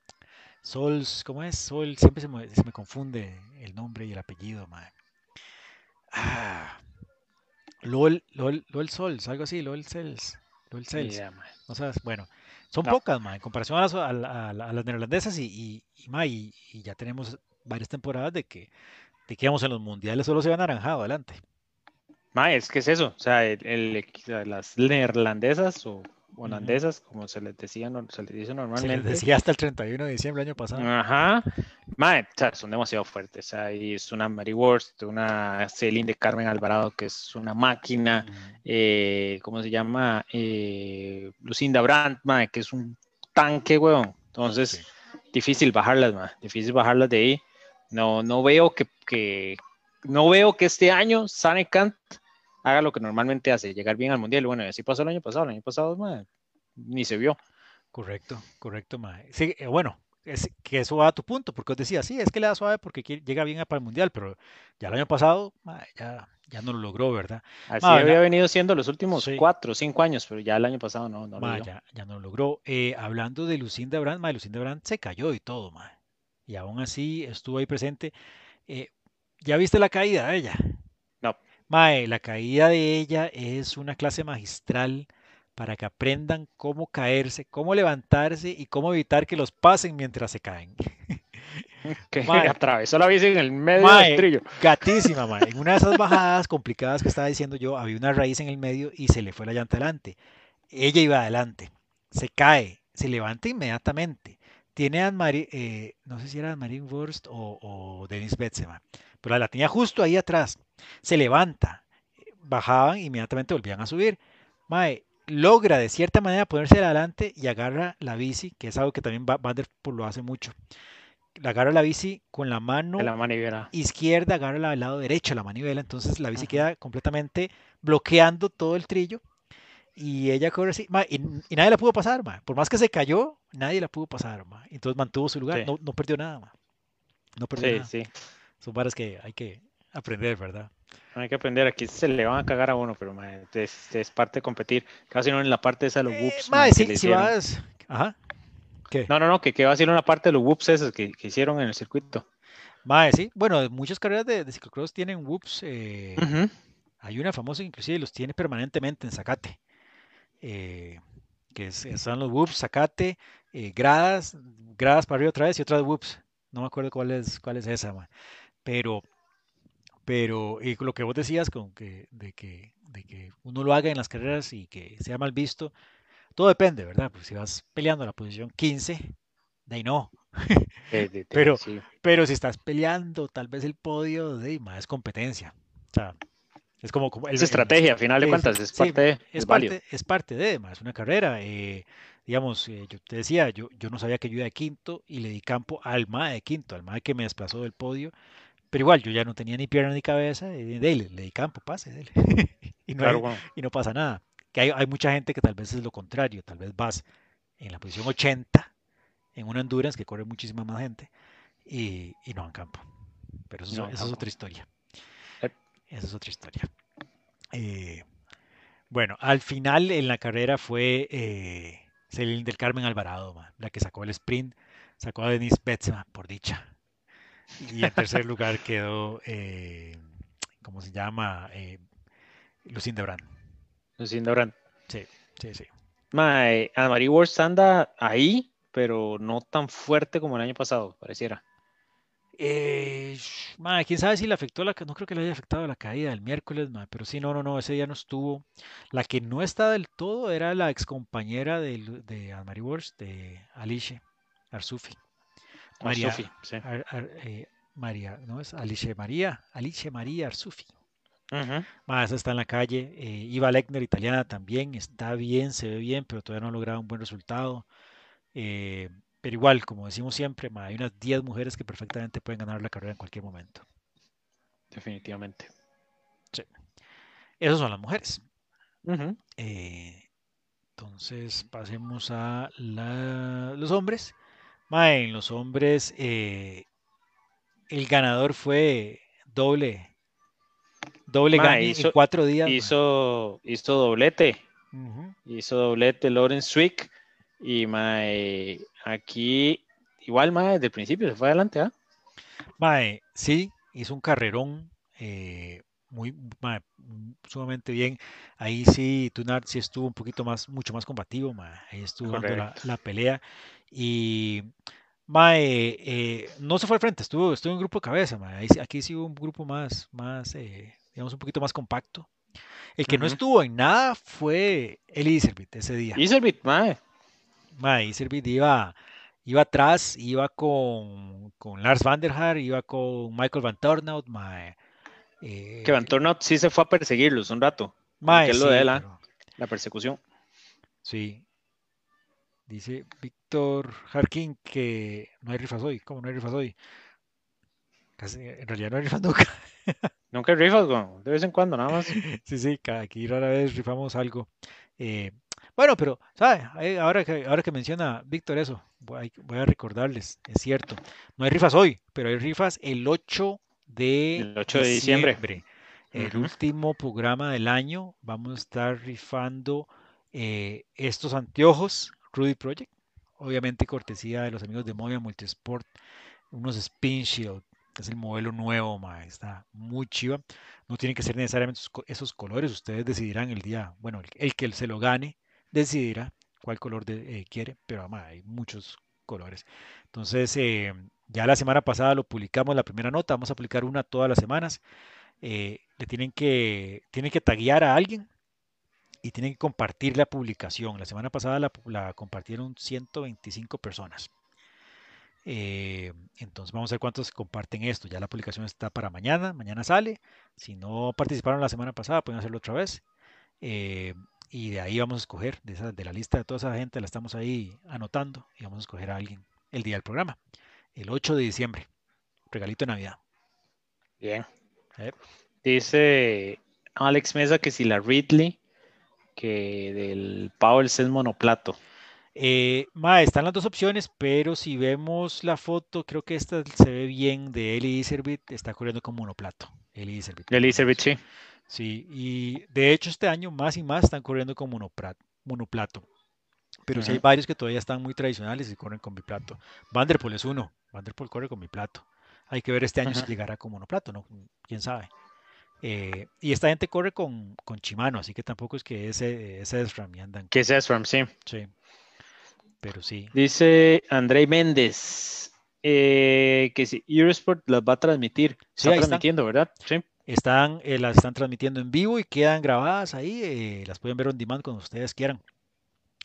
Sols, ¿cómo es? Sol, siempre se me, se me confunde el nombre y el apellido, mae. Ah, LOL, LOL, LOL Sols, algo así, LOL Cels, LOL idea, mae. no sabes, bueno, son No. pocas, mae, en comparación a las, a la- a la- a las neerlandesas y, y, y, mae, y- ya tenemos varias temporadas de que, de que vamos en los mundiales solo se ve anaranjado adelante. Mae, es que es eso, o sea, el- las neerlandesas o holandesas, como se les decía, se les dice Se les normalmente. decía hasta el 31 de diciembre del año pasado. Ajá. Mae, o sea, son demasiado fuertes. O sea, y es una Mary Worst, una Celine de Carmen Alvarado, que es una máquina. Eh, ¿cómo se llama? Eh, Lucinda Brandt, mae, que es un tanque, weón. Entonces, Sí. difícil bajarlas, mae, difícil bajarlas de ahí. No, no veo que, que- no veo que este año Sane Kant haga lo que normalmente hace, llegar bien al mundial. Bueno, y así pasó el año pasado. El año pasado, ni se vio. Correcto, correcto, mae. Sí, eh, bueno, es que eso va a tu punto, porque os decía, sí, es que le da suave porque quiere- llega bien para el mundial, pero ya el año pasado, mae, ya, ya no lo logró, ¿verdad? Así había venido siendo los últimos Sí. cuatro o cinco años, pero ya el año pasado no, no lo dio. ya, ya no lo logró. Eh, hablando de Lucinda Brand, mae, Lucinda Brand se cayó y todo, mae. Y aún así estuvo ahí presente. Eh, ¿ya viste la caída de ella? Mae, la caída de ella es una clase magistral para que aprendan cómo caerse, cómo levantarse y cómo evitar que los pasen mientras se caen. (laughs) Que (laughs) Mae. atravesó la bici en el medio Mae, del trillo. Gatísima, mae. (laughs) En una de esas bajadas complicadas que estaba diciendo yo, había una raíz en el medio y se le fue la llanta adelante. Ella iba adelante, se cae, se levanta inmediatamente. Tiene a Anne-Marie, eh, no sé si era Anne-Marie Wurst o, o Betsema, pero la tenía justo ahí atrás. Se levanta, bajaban, inmediatamente volvían a subir. Mae, logra de cierta manera ponerse adelante y agarra la bici, que es algo que también Va- Van der Poel lo hace mucho. La agarra la bici con la mano la manivela. izquierda, agarra la del lado derecho la manivela, entonces la bici Ajá. queda completamente bloqueando todo el trillo y ella corre así, ma, y, y nadie la pudo pasar, ma. por más que se cayó, nadie la pudo pasar, ma. entonces mantuvo su lugar, Sí. no, no perdió nada, no perdió Sí, nada. sí. Son varas que hay que aprender, ¿verdad? Hay que aprender. Aquí se le van a cagar a uno, pero mae, es, es parte de competir. Casi no en la parte esa de los Eh, whoops. ma, mae, que si, vas, ajá, ¿qué? No, no, no, que, que va a ser una parte de los whoops esos que, que hicieron en el circuito. Ma, sí, bueno, muchas carreras de, de ciclocross tienen whoops, eh. Hay una famosa que inclusive los tiene permanentemente en Zacate, eh, que es- son los whoops, Zacate, eh, gradas, gradas para arriba otra vez y otras whoops. No me acuerdo cuál es, cuál es esa, ma. Pero, pero y lo que vos decías con que, de que, de que uno lo haga en las carreras y que sea mal visto, todo depende, ¿verdad? Porque si vas peleando la posición 15, de ahí no. (laughs) De- de- de- Pero- sí. Pero si estás peleando tal vez el podio, de ahí, ma, es competencia. O sea, Es como, como el, Es estrategia, a final de sí, cuentas, es sí, parte de, es parte, es parte de, ma, es una carrera. eh, digamos, eh, yo te decía, yo, yo no sabía que yo iba de quinto y le di campo al MAE de quinto, al MAE que me desplazó del podio, pero igual yo ya no tenía ni pierna ni cabeza, y dele, le di campo, pase, dele. (laughs) y, no Claro, hay- bueno, y no pasa nada. Que hay, hay mucha gente que tal vez es lo contrario, tal vez vas en la posición 80 en una endurance que corre muchísima más gente y, y no dan campo. Pero eso, es- otra historia. Eh. Esa es otra historia. Eh, bueno, al final en la carrera fue eh, Celine del Carmen Alvarado, la que sacó el sprint, sacó a Denise Betzma, por dicha. Y en tercer lugar quedó, eh, ¿cómo se llama? Eh, Lucinda Brand. Lucinda Brand. Sí, sí, sí. Mae, Anne-Marie anda ahí, pero no tan fuerte como el año pasado, pareciera. Eh, ma, quién sabe si le afectó la, no creo que le haya afectado la caída del miércoles, pero sí, no, no, no, ese día no estuvo. La que no está del todo era la excompañera de, de Anne-Marie de Alice Arsufi. María, Sophie, sí. Ar- Ar- eh, María, ¿no es? Alice María, Alice María Arsufi. Ma, esa está en la calle. Eh, Iva Lechner, italiana, también está bien, se ve bien, pero todavía no ha logrado un buen resultado. Eh, pero igual, como decimos siempre, ma, hay unas 10 mujeres que perfectamente pueden ganar la carrera en cualquier momento. Definitivamente. Esas son las mujeres. Eh, entonces, pasemos a la- los hombres. Ma, en los hombres, eh, el ganador fue doble. Doble Ma, gane en hizo- cuatro días. Hizo, hizo doblete. Hizo doblete Lauren Swick. Y mae, aquí, igual, mae, desde el principio se fue adelante, ¿ah? Mae, sí, hizo un carrerón eh, muy mae, sumamente bien. Ahí sí, Tunard sí estuvo un poquito más, mucho más combativo, mae. Ahí estuvo dando la, la pelea. Y mae, eh, no se fue al frente, estuvo, estuvo en grupo de cabeza, mae. Sí- aquí sí hubo un grupo más, más, eh, digamos, un poquito más compacto. El que no estuvo en nada fue Eli Iservit ese día. Iservit, mae. Mae, Iservit iba, iba atrás, iba con, con Lars van der Haar, iba con Michael Van Tornout, mae. Que Eh, Van Tornout sí se fue a perseguirlos un rato. Mae, que es lo sí, de ¿ah? pero- La persecución. sí. Dice Víctor Harkin que no hay rifas hoy. ¿Cómo no hay rifas hoy? Casi- en realidad no hay rifas (laughs) nunca. Nunca hay rifas. De vez en cuando, nada más. (laughs) Sí, sí, ca- aquí rara vez rifamos algo. Eh, bueno, pero, ¿sabe? Ahora que, ahora que menciona Víctor eso, voy, a- voy a recordarles, es cierto, no hay rifas hoy, pero hay rifas el 8 de El 8 de diciembre. diciembre, el último programa del año. Vamos a estar rifando eh, estos anteojos Rudy Project, obviamente cortesía de los amigos de Movia Multisport, unos Spin Shield, es el modelo nuevo, ma, está muy chiva. No tienen que ser necesariamente esos, co- esos colores, ustedes decidirán el día, bueno, el, el que se lo gane decidirá cuál color de- eh, quiere, pero ma, hay muchos colores. Entonces, eh, ya la semana pasada lo publicamos la primera nota, vamos a publicar una todas las semanas. Eh, le tienen que, tienen que taguear a alguien y tienen que compartir la publicación. La semana pasada la, la compartieron 125 personas. Eh, entonces vamos a ver cuántos comparten esto. Ya la publicación está para mañana. Mañana sale. Si no participaron la semana pasada, pueden hacerlo otra vez. Eh, y de ahí vamos a escoger, de, esa, de la lista de toda esa gente, la estamos ahí anotando y vamos a escoger a alguien el día del programa. El 8 de diciembre. Regalito de Navidad. Bien. Eh, Dice Alex Mesa que si la Ridley, que del Powell es monoplato. Eh, ma, están las dos opciones, pero si vemos la foto, creo que esta se ve bien de Eli Iservit, está corriendo con monoplato. Eli Iservit. El Iservit, sí. Sí, y de hecho este año más y más están corriendo con monoplato. Pero sí hay varios que todavía están muy tradicionales y corren con biplato. Vanderpool es uno, Vanderpool corre con biplato. Hay que ver este año si llegará con monoplato, ¿no? Quién sabe. Eh, y esta gente corre con, con Shimano, así que tampoco es que ese, ese SRAM y andan. Que es SRAM, sí. Sí, pero sí. Dice André Méndez eh, que si Eurosport las va a transmitir. Sí, Está están. transmitiendo, ¿verdad? Sí. Están, eh, las están transmitiendo en vivo y quedan grabadas ahí. eh, las pueden ver on demand cuando ustedes quieran.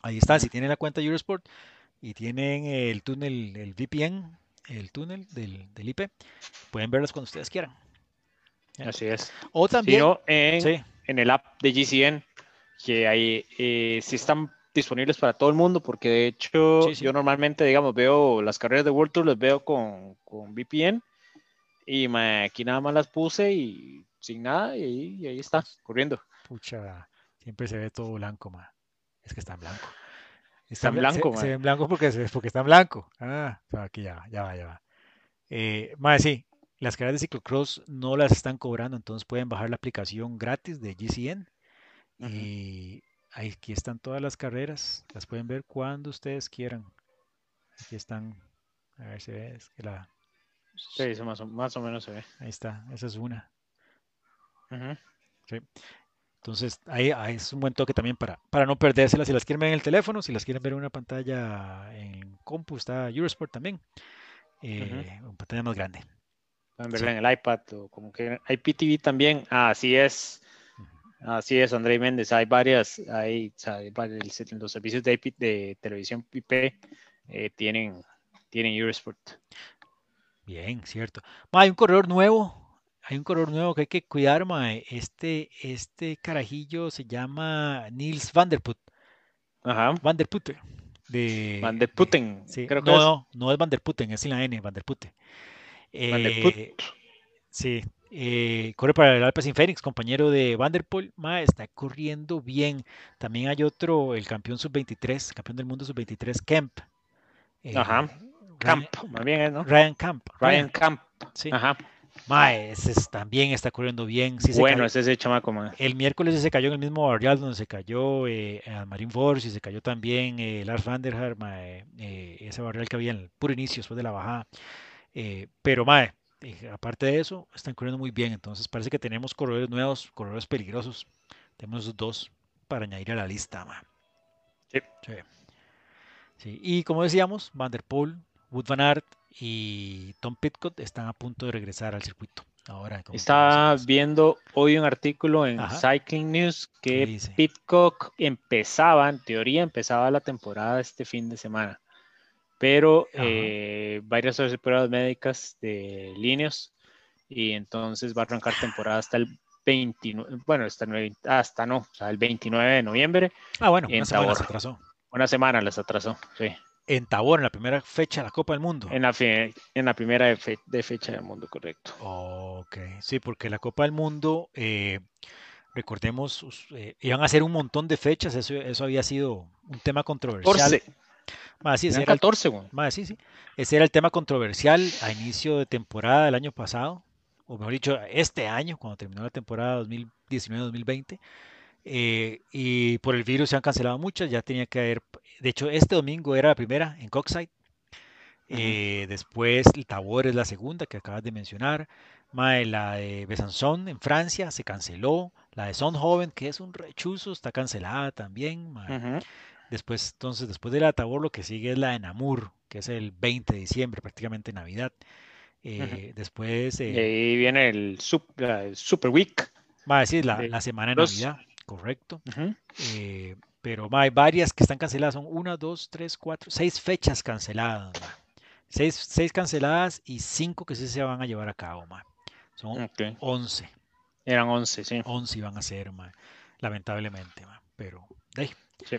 Ahí están. Si tienen la cuenta Eurosport y tienen el túnel, el VPN, el túnel del, del IP, pueden verlas cuando ustedes quieran. Así es. O también, Sino en, sí, en el app de GCN, que ahí eh, sí están disponibles para todo el mundo, porque de hecho Sí, sí. yo normalmente, digamos, veo las carreras de World Tour, las veo con, con VPN y mae, aquí nada más las puse y sin nada y ahí, y ahí está, corriendo. pucha, siempre se ve todo blanco, ma. Es que está en blanco. Está en bla- blanco, se, se ve en blanco porque, porque está en blanco. Ah, aquí ya, va, ya va, ya va. Eh, ma, sí, las carreras de ciclocross no las están cobrando, entonces pueden bajar la aplicación gratis de GCN y aquí están todas las carreras, las pueden ver cuando ustedes quieran. Aquí están, a ver si ves que la, Sí, eso más o, más o menos se ve. ahí está, esa es una. Entonces, ahí, ahí es un buen toque también para, para no perdérselas. Si las quieren ver en el teléfono, si las quieren ver en una pantalla en compu, está Eurosport también. eh, en pantalla más grande. Pueden Sí. verla en el iPad o como que IPTV también. Ah, así es. Así es, André Méndez. Hay varias, hay, hay varios- los servicios de, IP de televisión IP eh, tienen, tienen Eurosport. Bien, cierto. Ma, hay un corredor nuevo. Hay un corredor nuevo que hay que cuidar, ma. Este, este carajillo se llama Niels van der Put, Ajá. van der Putte. De, Van der de- sí. creo que no, es. no, no es Van der Putten, es sin la N, Van Eh, Sí, eh, corre para el Alpecin Phoenix, compañero de Vanderpool. Ma, está corriendo bien. También hay otro, el campeón sub-23, campeón del mundo sub-23, Kemp. Eh, Ajá. Ryan, Camp, más bien ¿no? Ryan Camp. Ryan Camp. sí. Ajá. Ma, ese es- también está corriendo bien. Sí bueno, cayó- es ese chamaco, man. El miércoles se cayó en el mismo barrial donde se cayó eh, Marín Force y se cayó también eh, Lars van der Haar, ma, eh, ese barrial que había en el puro inicio después de la bajada. Eh, pero, mae, eh, aparte de eso, están corriendo muy bien. Entonces parece que tenemos corredores nuevos, corredores peligrosos. Tenemos dos para añadir a la lista, mae. Sí. Sí. Sí, Y como decíamos, Van der Poel, Wood Van Aert y Tom Pitcock están a punto de regresar al circuito. Ahora, Estaba viendo hoy un artículo en Ajá. Cycling News ¿Qué que? Pitcock empezaba, en teoría, empezaba la temporada este fin de semana, pero eh, varias pruebas médicas de líneas y entonces va a arrancar temporada hasta el 29, bueno, hasta, el 20 hasta no, o sea, el 29 de noviembre, Ah, bueno, en una semana se Tabor. atrasó. una semana les atrasó, sí, En Tabor, en la primera fecha de la Copa del Mundo. en la, fe- en la primera de, fe- de fecha del mundo, correcto. Ok, sí, porque la Copa del Mundo, eh, recordemos, eh, iban a hacer un montón de fechas, eso, eso había sido un tema controversial. 14, Ma, sí, ese era el- 14, güey. ma, sí, sí, ese era el tema controversial a inicio de temporada del año pasado, o mejor dicho, este año, cuando terminó la temporada 2019-2020. eh, y por el virus se han cancelado muchas, ya tenía que haber, de hecho, este domingo era la primera en Coxside, eh, después el Tabor es la segunda que acabas de mencionar. Mae, la de Besançon en Francia se canceló. La de Sonhoven, que es un rechuzo, está cancelada también. mae. Ujú. Después, entonces, después de la de Tabor, lo que sigue es la de Namur, que es el 20 de diciembre, prácticamente Navidad. Eh, Después, Y eh, ahí viene el, sup- la- el Super Week. mae, sí, la, de la semana de los- Navidad, correcto. Eh, pero mae, hay varias que están canceladas. Son una, dos, tres, cuatro, seis fechas canceladas. Seis, seis canceladas y cinco que sí se van a llevar a cabo. mae. Son Ok. 11. Eran 11, sí. 11 van a ser, mae, lamentablemente. mae, Pero de ahí, Sí.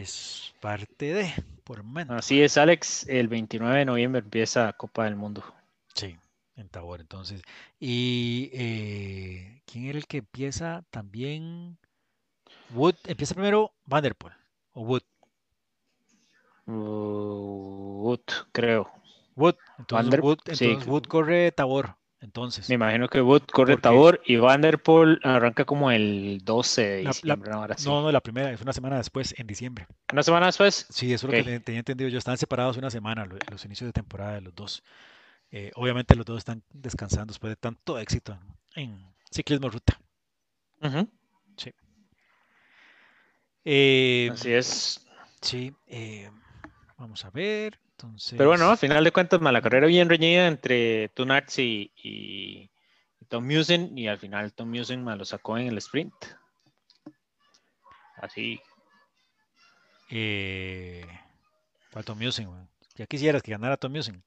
Es parte de, por momento. Así es, Alex. El 29 de noviembre empieza Copa del Mundo. Sí, en Tabor, entonces. Y eh, ¿quién era el que empieza también? Wood, empieza primero Vanderpool o Wood. Uh, Wood, creo. Wood, entonces Vander- Wood, sí, entonces Wood corre Tabor, entonces. Me imagino que Wood corre Tabor y Vanderpool arranca como el 12 de La- diciembre. ¿no? Ahora sí. No, no, la primera, es una semana después, en diciembre. Una semana después. Sí, eso es lo que te- tenía entendido yo. Están separados una semana, lo- los inicios de temporada de los dos. Eh, obviamente los dos están descansando después de tanto éxito en, ciclismo ruta. Ujú. Eh, Así es. sí, eh, vamos a ver. Entonces, Pero bueno, a final de cuentas, la carrera bien reñida entre Tunarts y, y- Tom Musen. Y al final Tom Musen ma, lo sacó en el sprint. Así. eh, ¿cuál Tom Musen? Ya quisieras que ganara Tom Musen.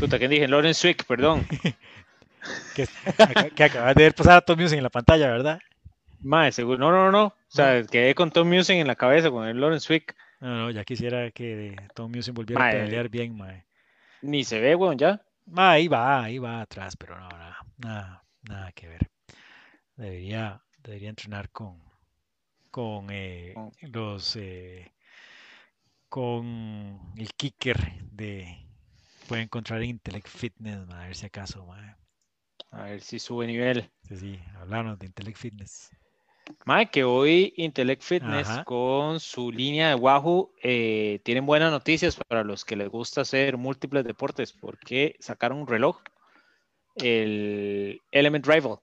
Puta, ¿quién dije? Lawrence Swick, perdón. (laughs) Que, que acabas de ver pasar a Tom Music en la pantalla, ¿verdad? Mae, seguro. No, no, no. O sea, quedé con Tom Music en la cabeza, con el Lawrence Wick. No, no, ya quisiera que Tom Music volviera a pelear bien, mae. Ni se ve, weón, ya. Mae, ahí va, ahí va atrás, pero no, nada, nada, nada que ver. Debería, debería entrenar con, con eh, los, eh, con el kicker de, puede encontrar Intellect Fitness, a ver si acaso, mae. A ver si sube nivel. Sí, sí, hablamos de Intellect Fitness. Mae, que hoy Intellect Fitness con su línea de Wahoo eh, tienen buenas noticias para los que les gusta hacer múltiples deportes, porque sacaron un reloj, el Element Rival.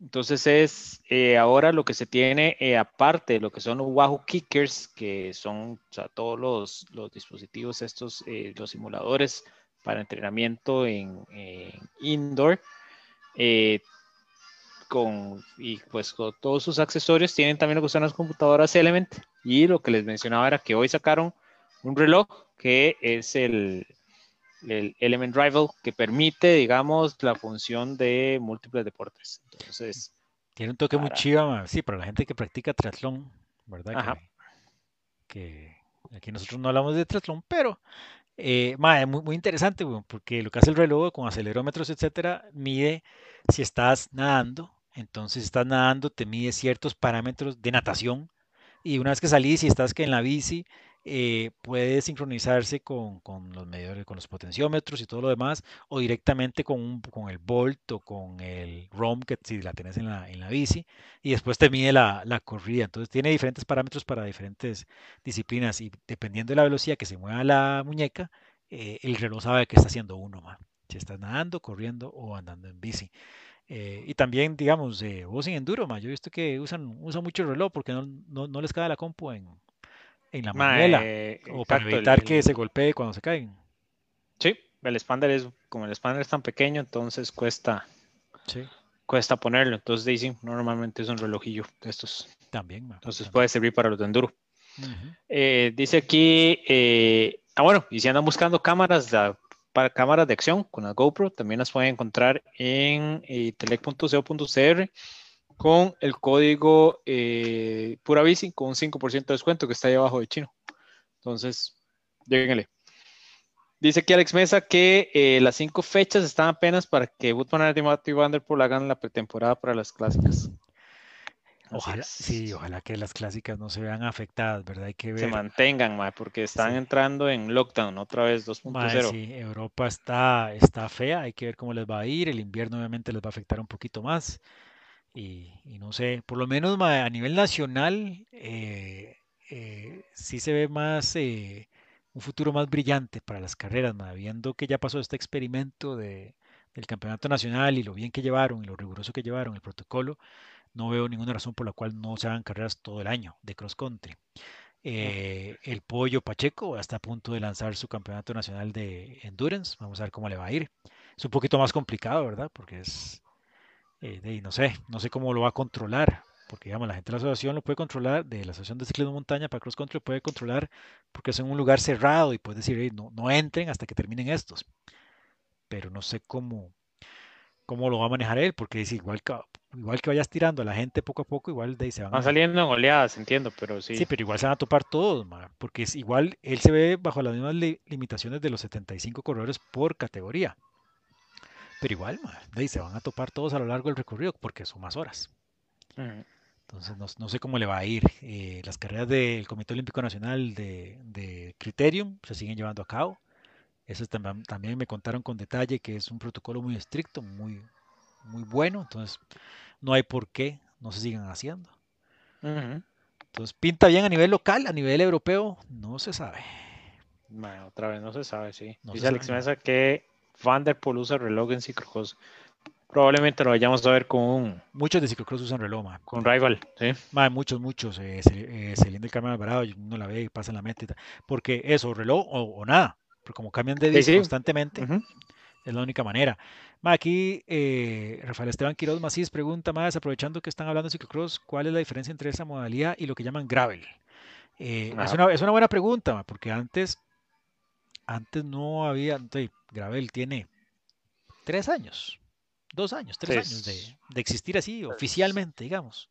Entonces es eh, ahora lo que se tiene eh, aparte de lo que son los Wahoo Kickers, que son todos los, los, dispositivos estos, los simuladores para entrenamiento en, en indoor con, y pues con todos sus accesorios tienen también lo que son las computadoras Element y lo que les mencionaba era que hoy sacaron un reloj que es el, el Element Rival que permite, digamos, la función de múltiples deportes. Entonces, tiene un toque muy chido, sí, para la gente que practica triatlón, ¿verdad? Que, aquí nosotros no hablamos de triatlón, pero eh, es muy, muy interesante, porque lo que hace el reloj con acelerómetros, etcétera, mide si estás nadando, entonces estás nadando, te mide ciertos parámetros de natación y una vez que salís y estás que en la bici, eh, puede sincronizarse con, los medidores, con los potenciómetros y todo lo demás, o directamente con, con el Volt o con el ROM que si la tenés en la, en la bici, y después te mide la, corrida. Entonces tiene diferentes parámetros para diferentes disciplinas y dependiendo de la velocidad que se mueva la muñeca, eh, el reloj sabe que está haciendo uno, más si estás nadando, corriendo o andando en bici. Eh, y también, digamos, eh, vos en enduro, yo he visto que usan, usan mucho el reloj porque no, no, les cae la compu en, en la manela o para evitar que se golpee cuando se caen. Sí, el expander es, como el expander es tan pequeño, entonces cuesta, cuesta ponerlo. Entonces, dicen, normalmente es un relojillo de estos. También, Entonces puede servir para los de enduro. Eh, dice aquí, ah, bueno, y si andan buscando cámaras de para cámaras de acción con la GoPro. También las pueden encontrar en eh, telec.co.cr con el código eh, Pura Bici con un 5% de descuento que está ahí abajo de chino. Entonces, lléguenle. Dice aquí Alex Mesa que eh, las cinco fechas están apenas para que Woodman y Vanderpool hagan la pretemporada para las clásicas. Ojalá, sí, ojalá que las clásicas no se vean afectadas, ¿verdad? Hay que ver. Se mantengan, porque están entrando en lockdown otra vez 2.0. Sí, Europa está, está fea, hay que ver cómo les va a ir. El invierno obviamente les va a afectar un poquito más. Y, no sé, por lo menos a nivel nacional eh, eh, sí se ve más eh, un futuro más brillante para las carreras, viendo que ya pasó este experimento de, del campeonato nacional y lo bien que llevaron y lo riguroso que llevaron el protocolo no veo ninguna razón por la cual no se hagan carreras todo el año de cross country. Eh, el Pollo Pacheco está a punto de lanzar su campeonato nacional de endurance. Vamos a ver cómo le va a ir. Es un poquito más complicado, ¿verdad? Porque es, eh, no sé, no sé cómo lo va a controlar. Porque, digamos, la gente de la asociación lo puede controlar, de la asociación de ciclismo de montaña para cross country puede controlar porque es en un lugar cerrado y puede decir, no, no entren hasta que terminen estos. Pero no sé cómo, cómo lo va a manejar él, porque es igual que, igual que vayas tirando a la gente poco a poco, igual de ahí se van, van saliendo en oleadas, entiendo, pero sí. Sí, pero igual se van a topar todos, porque es igual, él se ve bajo las mismas limitaciones de los 75 corredores por categoría. Pero igual, de ahí se van a topar todos a lo largo del recorrido, porque son más horas. Entonces, no, sé cómo le va a ir. Eh, las carreras del Comité Olímpico Nacional de, de Criterium se siguen llevando a cabo eso también me contaron con detalle que es un protocolo muy estricto, muy, muy bueno, entonces no hay por qué no se sigan haciendo. Entonces pinta bien a nivel local, a nivel europeo, no se sabe. Bueno, otra vez no se sabe, sí. Dice Alex Mesa que Vanderpool usa reloj en ciclocross. Probablemente lo vayamos a ver con Muchos de ciclocross usan reloj, Con Rival, sí. muchos, muchos. Eh, eh, del Carmen Alvarado, uno la ve y pasa en la meta. Porque eso, reloj o nada como cambian de disco constantemente, es la única manera. aquí eh, Rafael Esteban Quiroz Macís pregunta más, aprovechando que están hablando de ciclocross, ¿cuál es la diferencia entre esa modalidad y lo que llaman gravel? Eh, es, una, es, una, buena pregunta, porque antes, antes no había, gravel tiene tres años, dos años, tres años de, de, existir así oficialmente, digamos.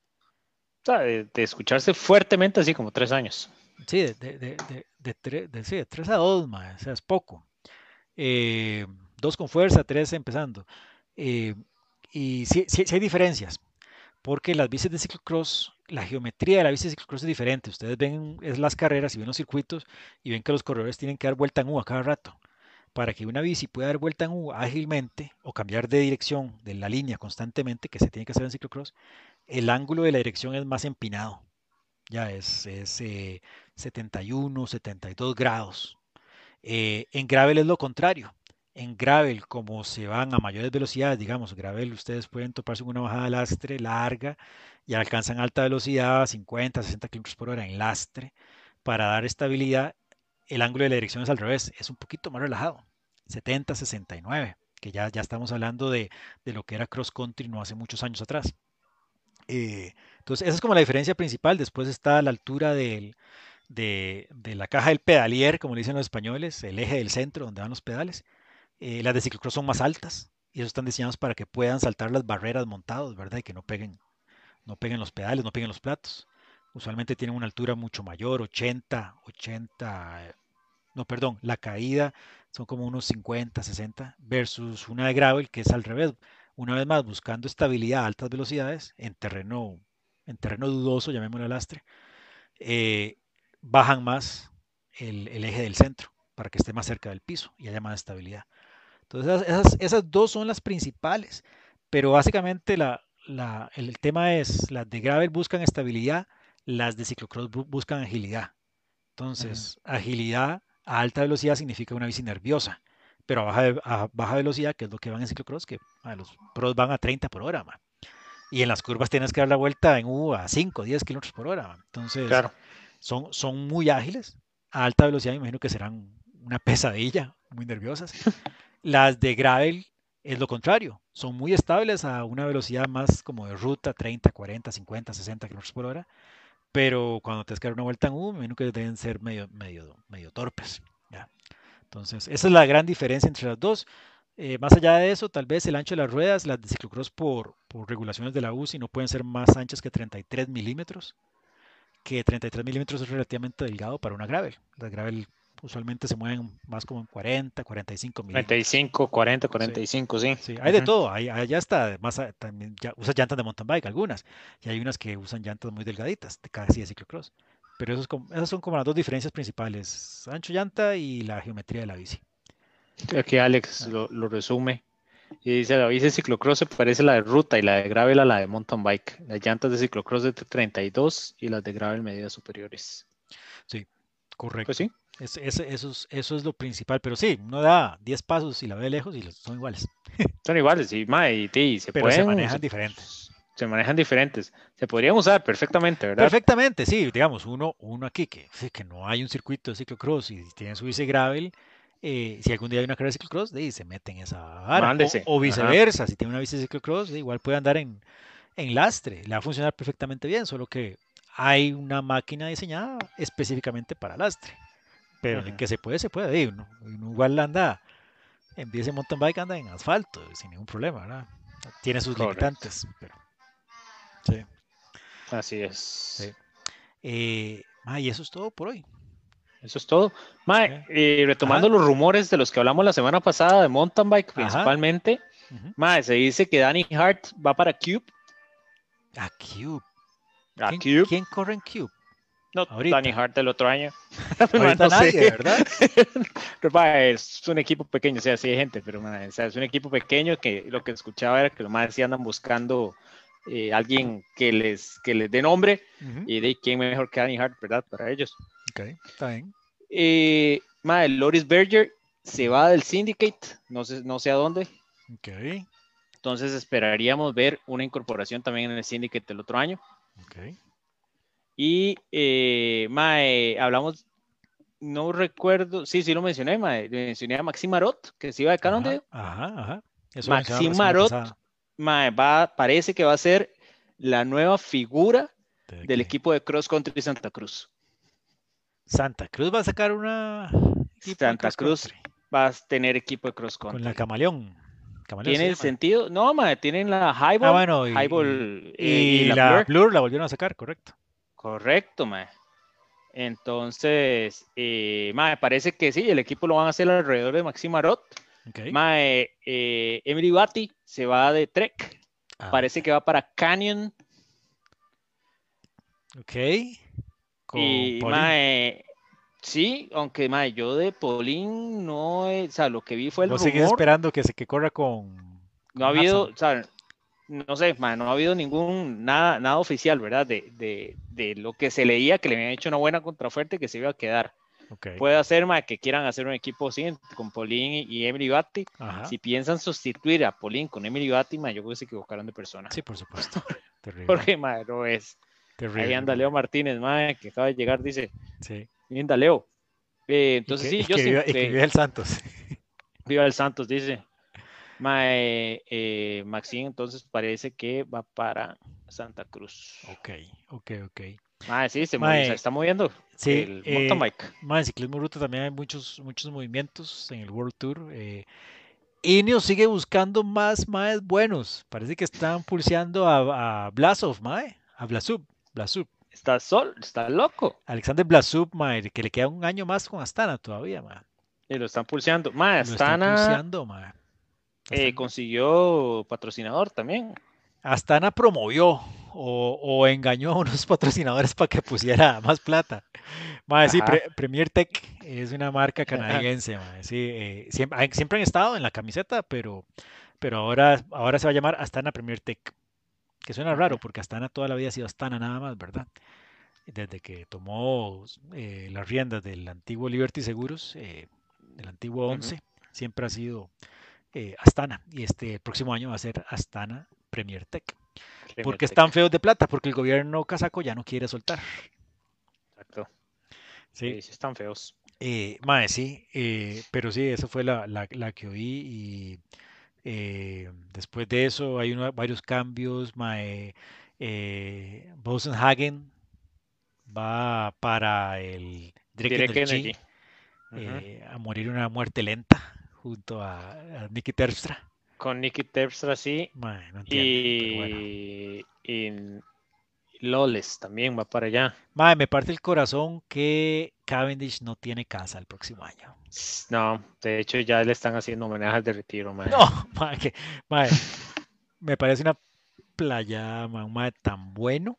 De, de, escucharse fuertemente así como tres años. Sí, de, de, de, sí, tres a dos, más, o sea, es poco. Eh, dos con fuerza, tres empezando. Eh, y sí, sí, hay diferencias, porque las bicis de ciclocross, la geometría de la bici de ciclocross es diferente. Ustedes ven es las carreras y ven los circuitos y ven que los corredores tienen que dar vuelta en U a cada rato. Para que una bici pueda dar vuelta en U ágilmente o cambiar de dirección de la línea constantemente, que se tiene que hacer en ciclocross, el ángulo de la dirección es más empinado. Ya es, es 71, eh, 72 grados. Eh, en gravel es lo contrario en gravel, como se van a mayores velocidades, digamos, gravel, ustedes pueden toparse con una bajada de lastre larga y alcanzan alta velocidad, 50, 60 km por hora en lastre, para dar estabilidad. El ángulo de la dirección es al revés, es un poquito más relajado, 70, 69, que ya, ya estamos hablando de, de lo que era cross country no hace muchos años atrás. Eh, entonces, esa es como la diferencia principal. Después está la altura del, de, de, la caja del pedalier, como le dicen los españoles, el eje del centro donde van los pedales. Eh, las de ciclocross son más altas y eso están diseñados para que puedan saltar las barreras montados, ¿verdad? Y que no peguen, no peguen los pedales, no peguen los platos. Usualmente tienen una altura mucho mayor, 80, 80, no, perdón, la caída son como unos 50, 60, versus una de gravel que es al revés. Una vez más, buscando estabilidad a altas velocidades en terreno, en terreno dudoso, llamémoslo lastre, eh, bajan más el, el eje del centro para que esté más cerca del piso y haya más estabilidad. Entonces, esas, esas dos son las principales, pero básicamente la, la, el tema es, las de gravel buscan estabilidad, las de ciclocross buscan agilidad. Entonces, agilidad a alta velocidad significa una bici nerviosa, pero a baja, a baja velocidad, que es lo que van en ciclocross, que a los pros van a 30 por hora, y en las curvas tienes que dar la vuelta en U a 5, 10 kilómetros por hora. Entonces, claro. son, son muy ágiles. A alta velocidad, me imagino que serán una pesadilla, muy nerviosas. (laughs) Las de gravel es lo contrario, son muy estables a una velocidad más como de ruta, 30, 40, 50, 60 km por hora, pero cuando te dar una vuelta en U, menos que deben ser medio, medio, medio torpes. Entonces, esa es la gran diferencia entre las dos. Eh, más allá de eso, tal vez el ancho de las ruedas, las de ciclocross por, por regulaciones de la UCI no pueden ser más anchas que 33 milímetros, que 33 milímetros es relativamente delgado para una gravel. Gravel usualmente se mueven más como en 40, 45 mil. 45, 40, 45, sí. sí. hay de todo. Hay, allá está, más también ya usa llantas de mountain bike algunas. Y hay unas que usan llantas muy delgaditas, de casi de ciclocross. Pero esos, esas son como las dos diferencias principales: ancho llanta y la geometría de la bici. Aquí Alex ah. lo, lo resume. Y dice, la bici de ciclocross se parece a la de ruta y la de gravel a la de mountain bike. Las llantas de ciclocross de 32 y las de gravel medidas superiores. Sí, correcto. Pues sí. Es, eso, es, eso es lo principal, pero sí, uno da 10 pasos y la ve lejos y son iguales. (laughs) Son iguales, sí, ma, y, se pero se manejan diferentes. Se manejan diferentes. Se podrían usar perfectamente, ¿verdad? Perfectamente, sí. Digamos, uno, uno aquí que, que no hay un circuito de ciclocross y tiene su bici gravel, eh, si algún día hay una carrera de ciclocross, de, se mete en esa área. O, o, viceversa, si tiene una bici de ciclocross, igual puede andar en, en lastre. Le va a funcionar perfectamente bien, solo que hay una máquina diseñada específicamente para lastre. Pero el que se puede, se puede. Uno, uno igual anda, en mountain bike anda en asfalto, sin ningún problema, ¿verdad? Tiene sus limitantes, pero sí. Así es. Sí. Eh, y eso es todo por hoy. Eso es todo. Mae, eh, retomando los rumores de los que hablamos la semana pasada de mountain bike principalmente, Mae, se dice que Danny Hart va para Cube. A Cube. A Cube. ¿Quién corre en Cube? No, Danny Hart del otro año. (laughs) Ahorita no nadie, ¿verdad? (laughs) es un equipo pequeño, o sea, sí hay gente, pero o sea, es un equipo pequeño que lo que escuchaba era que lo más decían andan buscando eh, alguien que les, que les dé nombre y de quién mejor que Danny Hart, ¿verdad? Para ellos. Ok, está bien. Eh, madre, Loris Berger se va del Syndicate, no sé, no sé a dónde. Ok. Entonces esperaríamos ver una incorporación también en el Syndicate del otro año. Ok. Y, eh, mae, hablamos, no recuerdo, sí, sí lo mencioné, mae, mencioné a Maxim Marot, que se iba de Cannondale. Ajá, ajá. Eso Maxim Marot, mae, va, parece que va a ser la nueva figura del equipo de Cross Country Santa Cruz. Santa Cruz va a sacar una. Santa Cruz va a tener equipo de cross country. Con la camaleón. Camaleo Tiene se el sentido. No, mae, tienen la Highball. Ah, bueno, y, Highball, y- eh, y y la la. Blur la volvieron a sacar, correcto. Correcto, mae. Entonces, eh, mae, parece que sí, el equipo lo van a hacer alrededor de Maxim Marot. Ok. Mae, eh, Emily Batty se va de Trek. Ah, Parece que va para Canyon. Ok. Con y, Pauline. mae, sí, aunque, mae, yo de Pauline no, o sea, lo que vi fue el Vos seguís rumor. esperando que se que corra con. No ha habido, o sea, no sé, no ha habido ningún, nada, nada oficial, ¿verdad? De, de, de lo que se leía, que le habían hecho una buena contraoferta y que se iba a quedar. Puede ser, mae, que quieran hacer un equipo así, con Pauline y, Emily Batty. Ajá. Si piensan sustituir a Pauline con Emily Batty, yo creo que se equivocaron de persona. Sí, por supuesto. (laughs) Terrible. Porque, mae, no es. terrible. Ahí anda Leo Martínez, mae, que acaba de llegar, dice, Sí. linda Leo. Eh, entonces que- sí, yo que sí, viva- y que eh, viva el Santos. viva el Santos, dice. Mae, eh, Maxine, entonces parece que va para Santa Cruz. ok, ok, ok. Mae, sí, se, Mae, se está moviendo Sí, el eh, mountain bike. Ciclismo ruta también hay muchos, muchos movimientos en el World Tour. Eh, Ineos sigue buscando más maes buenos. Parece que están pulseando a, a Blasov, mae. A Blasub, Blasub. Está sol, está loco. Alexander Blasub, mae, que le queda un año más con Astana todavía, mae. Y lo están pulseando. Mae, Lo están Astana pulseando, mae. Eh, consiguió patrocinador también. Astana promovió o, o engañó a unos (laughs) patrocinadores para que pusiera más plata. Mae, sí. Pre- Premier Tech es una marca canadiense, sí, eh, siempre, han- siempre han estado en la camiseta, pero, pero ahora, ahora se va a llamar Astana Premier Tech, que suena raro porque Astana toda la vida ha sido Astana nada más, ¿verdad? Desde que tomó eh, las riendas del antiguo Liberty Seguros, eh, del antiguo Ujú. 11, siempre ha sido eh, Astana y este próximo año va a ser Astana Premier Tech. Premier Porque Tech, están feos de plata, porque el gobierno casaco ya no quiere soltar. Exacto. Sí, Sí, sí están feos. eh, mae, sí, eh, pero sí, esa fue la, la- la que oí y eh, después de eso hay uno- varios cambios. Mae, Bosenhagen va para el Direct Direct Energy, Energy. Ujú. a morir una muerte lenta junto a, a Nicky Terpstra. Con Nicky Terpstra, sí. Mae, no entiendo, pero bueno. Y, y Loles también va para allá. Mae, me parte el corazón que Cavendish no tiene casa el próximo año. No, de hecho ya le están haciendo homenajes de retiro, mae. No, (laughs) mae, que- me parece una playa, mae tan bueno.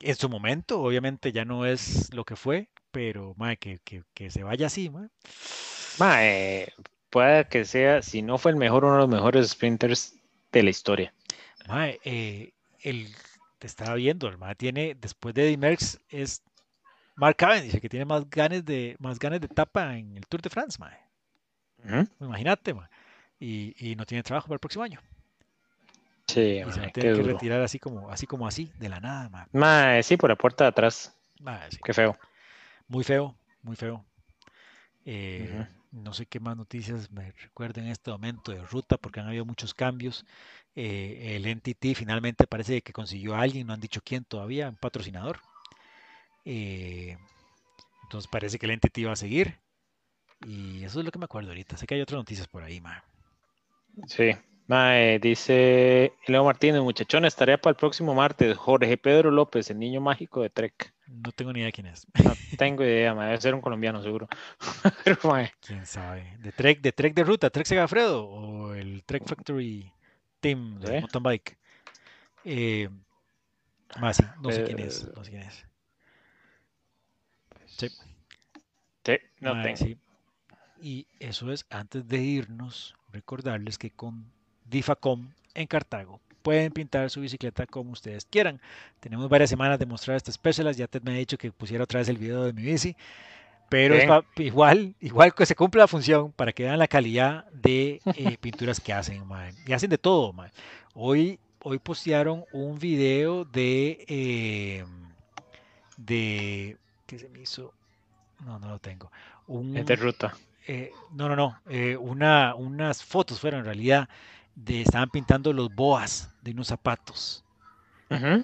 En su momento, obviamente ya no es lo que fue, pero mae, que, que, que se vaya así, mae. Mae, puede que sea, si no fue el mejor, uno de los mejores sprinters de la historia. Mae, eh, el, te estaba viendo, el mae tiene, después de Eddie Merckx, es Mark Cavendish, el que tiene más ganes de, más ganes de etapa en el Tour de France, mae. Imagínate, mae. Y, y no tiene trabajo para el próximo año. Sí, Y se va a tener que duro. retirar así como, así como así, de la nada, mae. Mae, sí, por la puerta de atrás. Mae, sí. Qué feo. Muy feo, muy feo. Eh. No sé qué más noticias me recuerden en este momento de ruta, porque han habido muchos cambios. Eh, el NTT finalmente parece que consiguió a alguien, no han dicho quién todavía, un patrocinador. Eh, entonces parece que el NTT va a seguir. Y eso es lo que me acuerdo ahorita. Sé que hay otras noticias por ahí, ma. Sí. Mae, dice Leo Martínez, muchachones, tarea para el próximo martes. Jorge Pedro López, el niño mágico de Trek. No tengo ni idea quién es. No tengo idea, mae, debe ser un colombiano seguro. (laughs) Pero, Quién sabe. ¿De Trek de, Trek de ruta? ¿Trek Segafredo? ¿O el Trek Factory Team de mountain bike? Eh, sí, no sé quién es. No sé quién es. Sí, sí, no tengo. sí. Y eso es, antes de irnos, recordarles que con Difacom en Cartago pueden pintar su bicicleta como ustedes quieran. Tenemos varias semanas de mostrar estas Specialized. Ya te me ha dicho que pusiera otra vez el video de mi bici. Pero Bien. igual, igual que se cumple la función para que vean la calidad de eh, (laughs) pinturas que hacen, mae. Y hacen de todo, mae. Hoy, hoy postearon un video de, eh, de, ¿qué se me hizo? No, no lo tengo. Un, Es de ruta. eh, no, no, no. eh, una, unas fotos fueron en realidad de estaban pintando los boas de unos zapatos.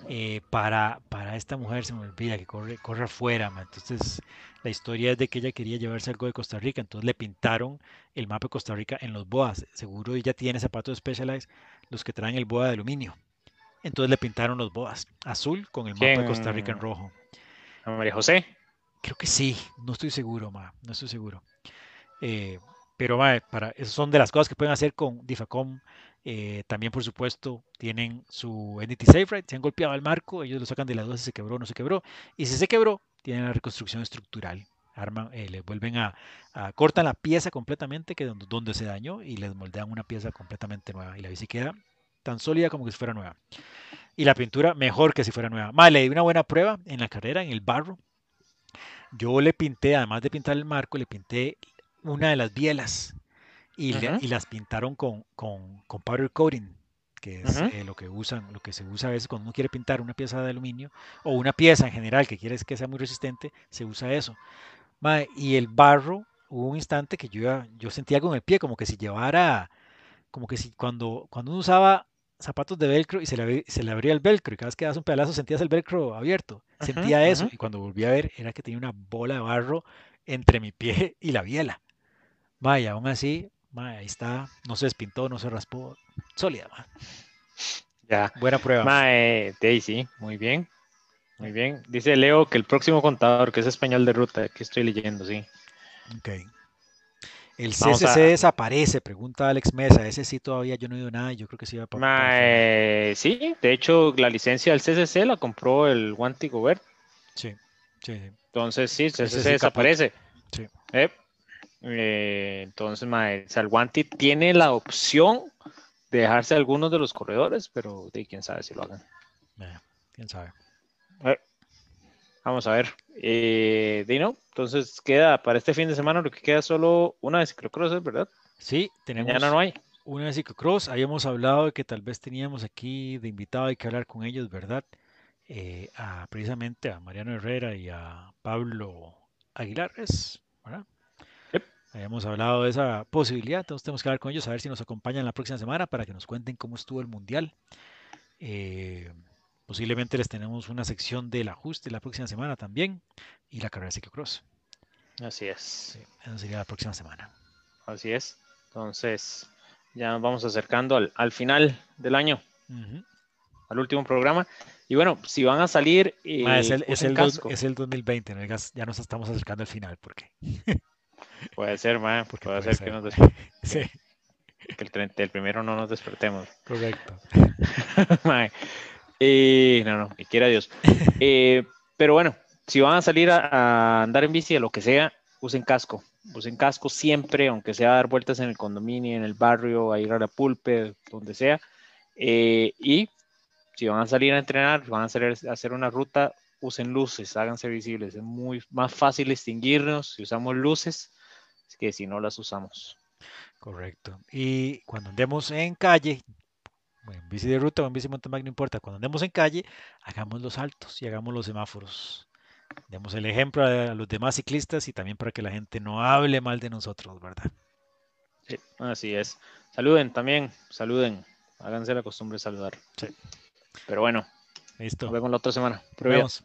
eh, para, para esta mujer, se me olvida que corre, corre afuera. Entonces, la historia es de que ella quería llevarse algo de Costa Rica, entonces le pintaron el mapa de Costa Rica en los boas. Seguro ella tiene zapatos Specialized, los que traen el boa de aluminio. Entonces le pintaron los boas azul con el mapa de Costa Rica en rojo. María José? Creo que sí, no estoy seguro, ma, no estoy seguro. Eh, pero ma, para, esas son de las cosas que pueden hacer con Difacom. Eh, también, por supuesto, tienen su Entity Safe Right. Se han golpeado al marco, ellos lo sacan de la duda si se quebró o no se quebró. Y si se quebró, tienen la reconstrucción estructural. Arman, eh, vuelven a, cortan la pieza completamente que donde, donde, se dañó y les moldean una pieza completamente nueva. Y la bici queda tan sólida como que si fuera nueva. Y la pintura mejor que si fuera nueva. Más, le di una buena prueba en la carrera, en el barro. Yo le pinté, además de pintar el marco, le pinté una de las bielas y, las pintaron con, con, con, powder coating, que es eh, lo que usan, lo que se usa a veces cuando uno quiere pintar una pieza de aluminio o una pieza en general que quieres que sea muy resistente, se usa eso. y el barro, hubo un instante que yo, yo sentía con el pie como que si llevara, como que si cuando, cuando uno usaba zapatos de velcro y se le, se le abría el velcro y cada vez que das un pedazo sentías el velcro abierto. Sentía eso y cuando volví a ver era que tenía una bola de barro entre mi pie (laughs) y la biela. Vaya, aún así, ahí está, no se despintó, no se raspó, sólida. Ya. Buena prueba. Mae, Daisy, muy bien. Muy bien. Dice Leo que el próximo contador, que es español de ruta, que estoy leyendo, sí. Ok. El CCC desaparece, pregunta Alex Mesa. Ese sí todavía yo no he oído nada yo creo que sí va a pasar. sí, de hecho la licencia del CCC la compró el Wanty Gobert. Sí, sí, Entonces sí, el CCC desaparece. Sí. Eh, eh, entonces, mae, Wanty tiene la opción de dejarse algunos de los corredores, pero de quién sabe si lo hagan. Eh, quién sabe. Vamos a ver. Eh, Dino, entonces queda para este fin de semana lo que queda solo una de ciclocross, ¿verdad? Sí, tenemos Mañana no hay. una de ciclocross. Habíamos hablado de que tal vez teníamos aquí de invitado, hay que hablar con ellos, ¿verdad? Eh, a, precisamente a Mariano Herrera y a Pablo Aguilar, ¿verdad? Habíamos hablado de esa posibilidad, entonces tenemos que hablar con ellos a ver si nos acompañan la próxima semana para que nos cuenten cómo estuvo el Mundial. Eh, Posiblemente les tenemos una sección del ajuste la próxima semana también y la carrera de ciclocross. Así es. eso sería la próxima semana. Así es. Entonces, ya nos vamos acercando al, final del año, al último programa. Y bueno, si van a salir. Eh, es, el, es, el es, el, 2020, ya nos estamos acercando al final. ¿Por qué? (laughs) puede ser, ma, puede, puede, ser, que nos (laughs) sí. Que el, el, primero no nos despertemos. Correcto. (laughs) Eh, no, no, que quiera Dios. (laughs) Eh, pero bueno, si van a salir a, andar en bici, a lo que sea, usen casco. Usen casco siempre, aunque sea dar vueltas en el condominio, en el barrio, a ir a la pulpe, donde sea. Eh, y si van a salir a entrenar, van a hacer una ruta, usen luces, háganse visibles. Es muy más fácil distinguirnos si usamos luces que si no las usamos. Correcto. Y cuando andemos en calle, en bici de ruta o en bici mountain bike, no importa. Cuando andemos en calle, hagamos los altos y hagamos los semáforos. Demos el ejemplo a los demás ciclistas y también para que la gente no hable mal de nosotros, ¿verdad? Sí, así es. Saluden también, saluden. Háganse la costumbre de saludar. Sí. Pero bueno, Listo. Nos vemos la otra semana. Nos vemos.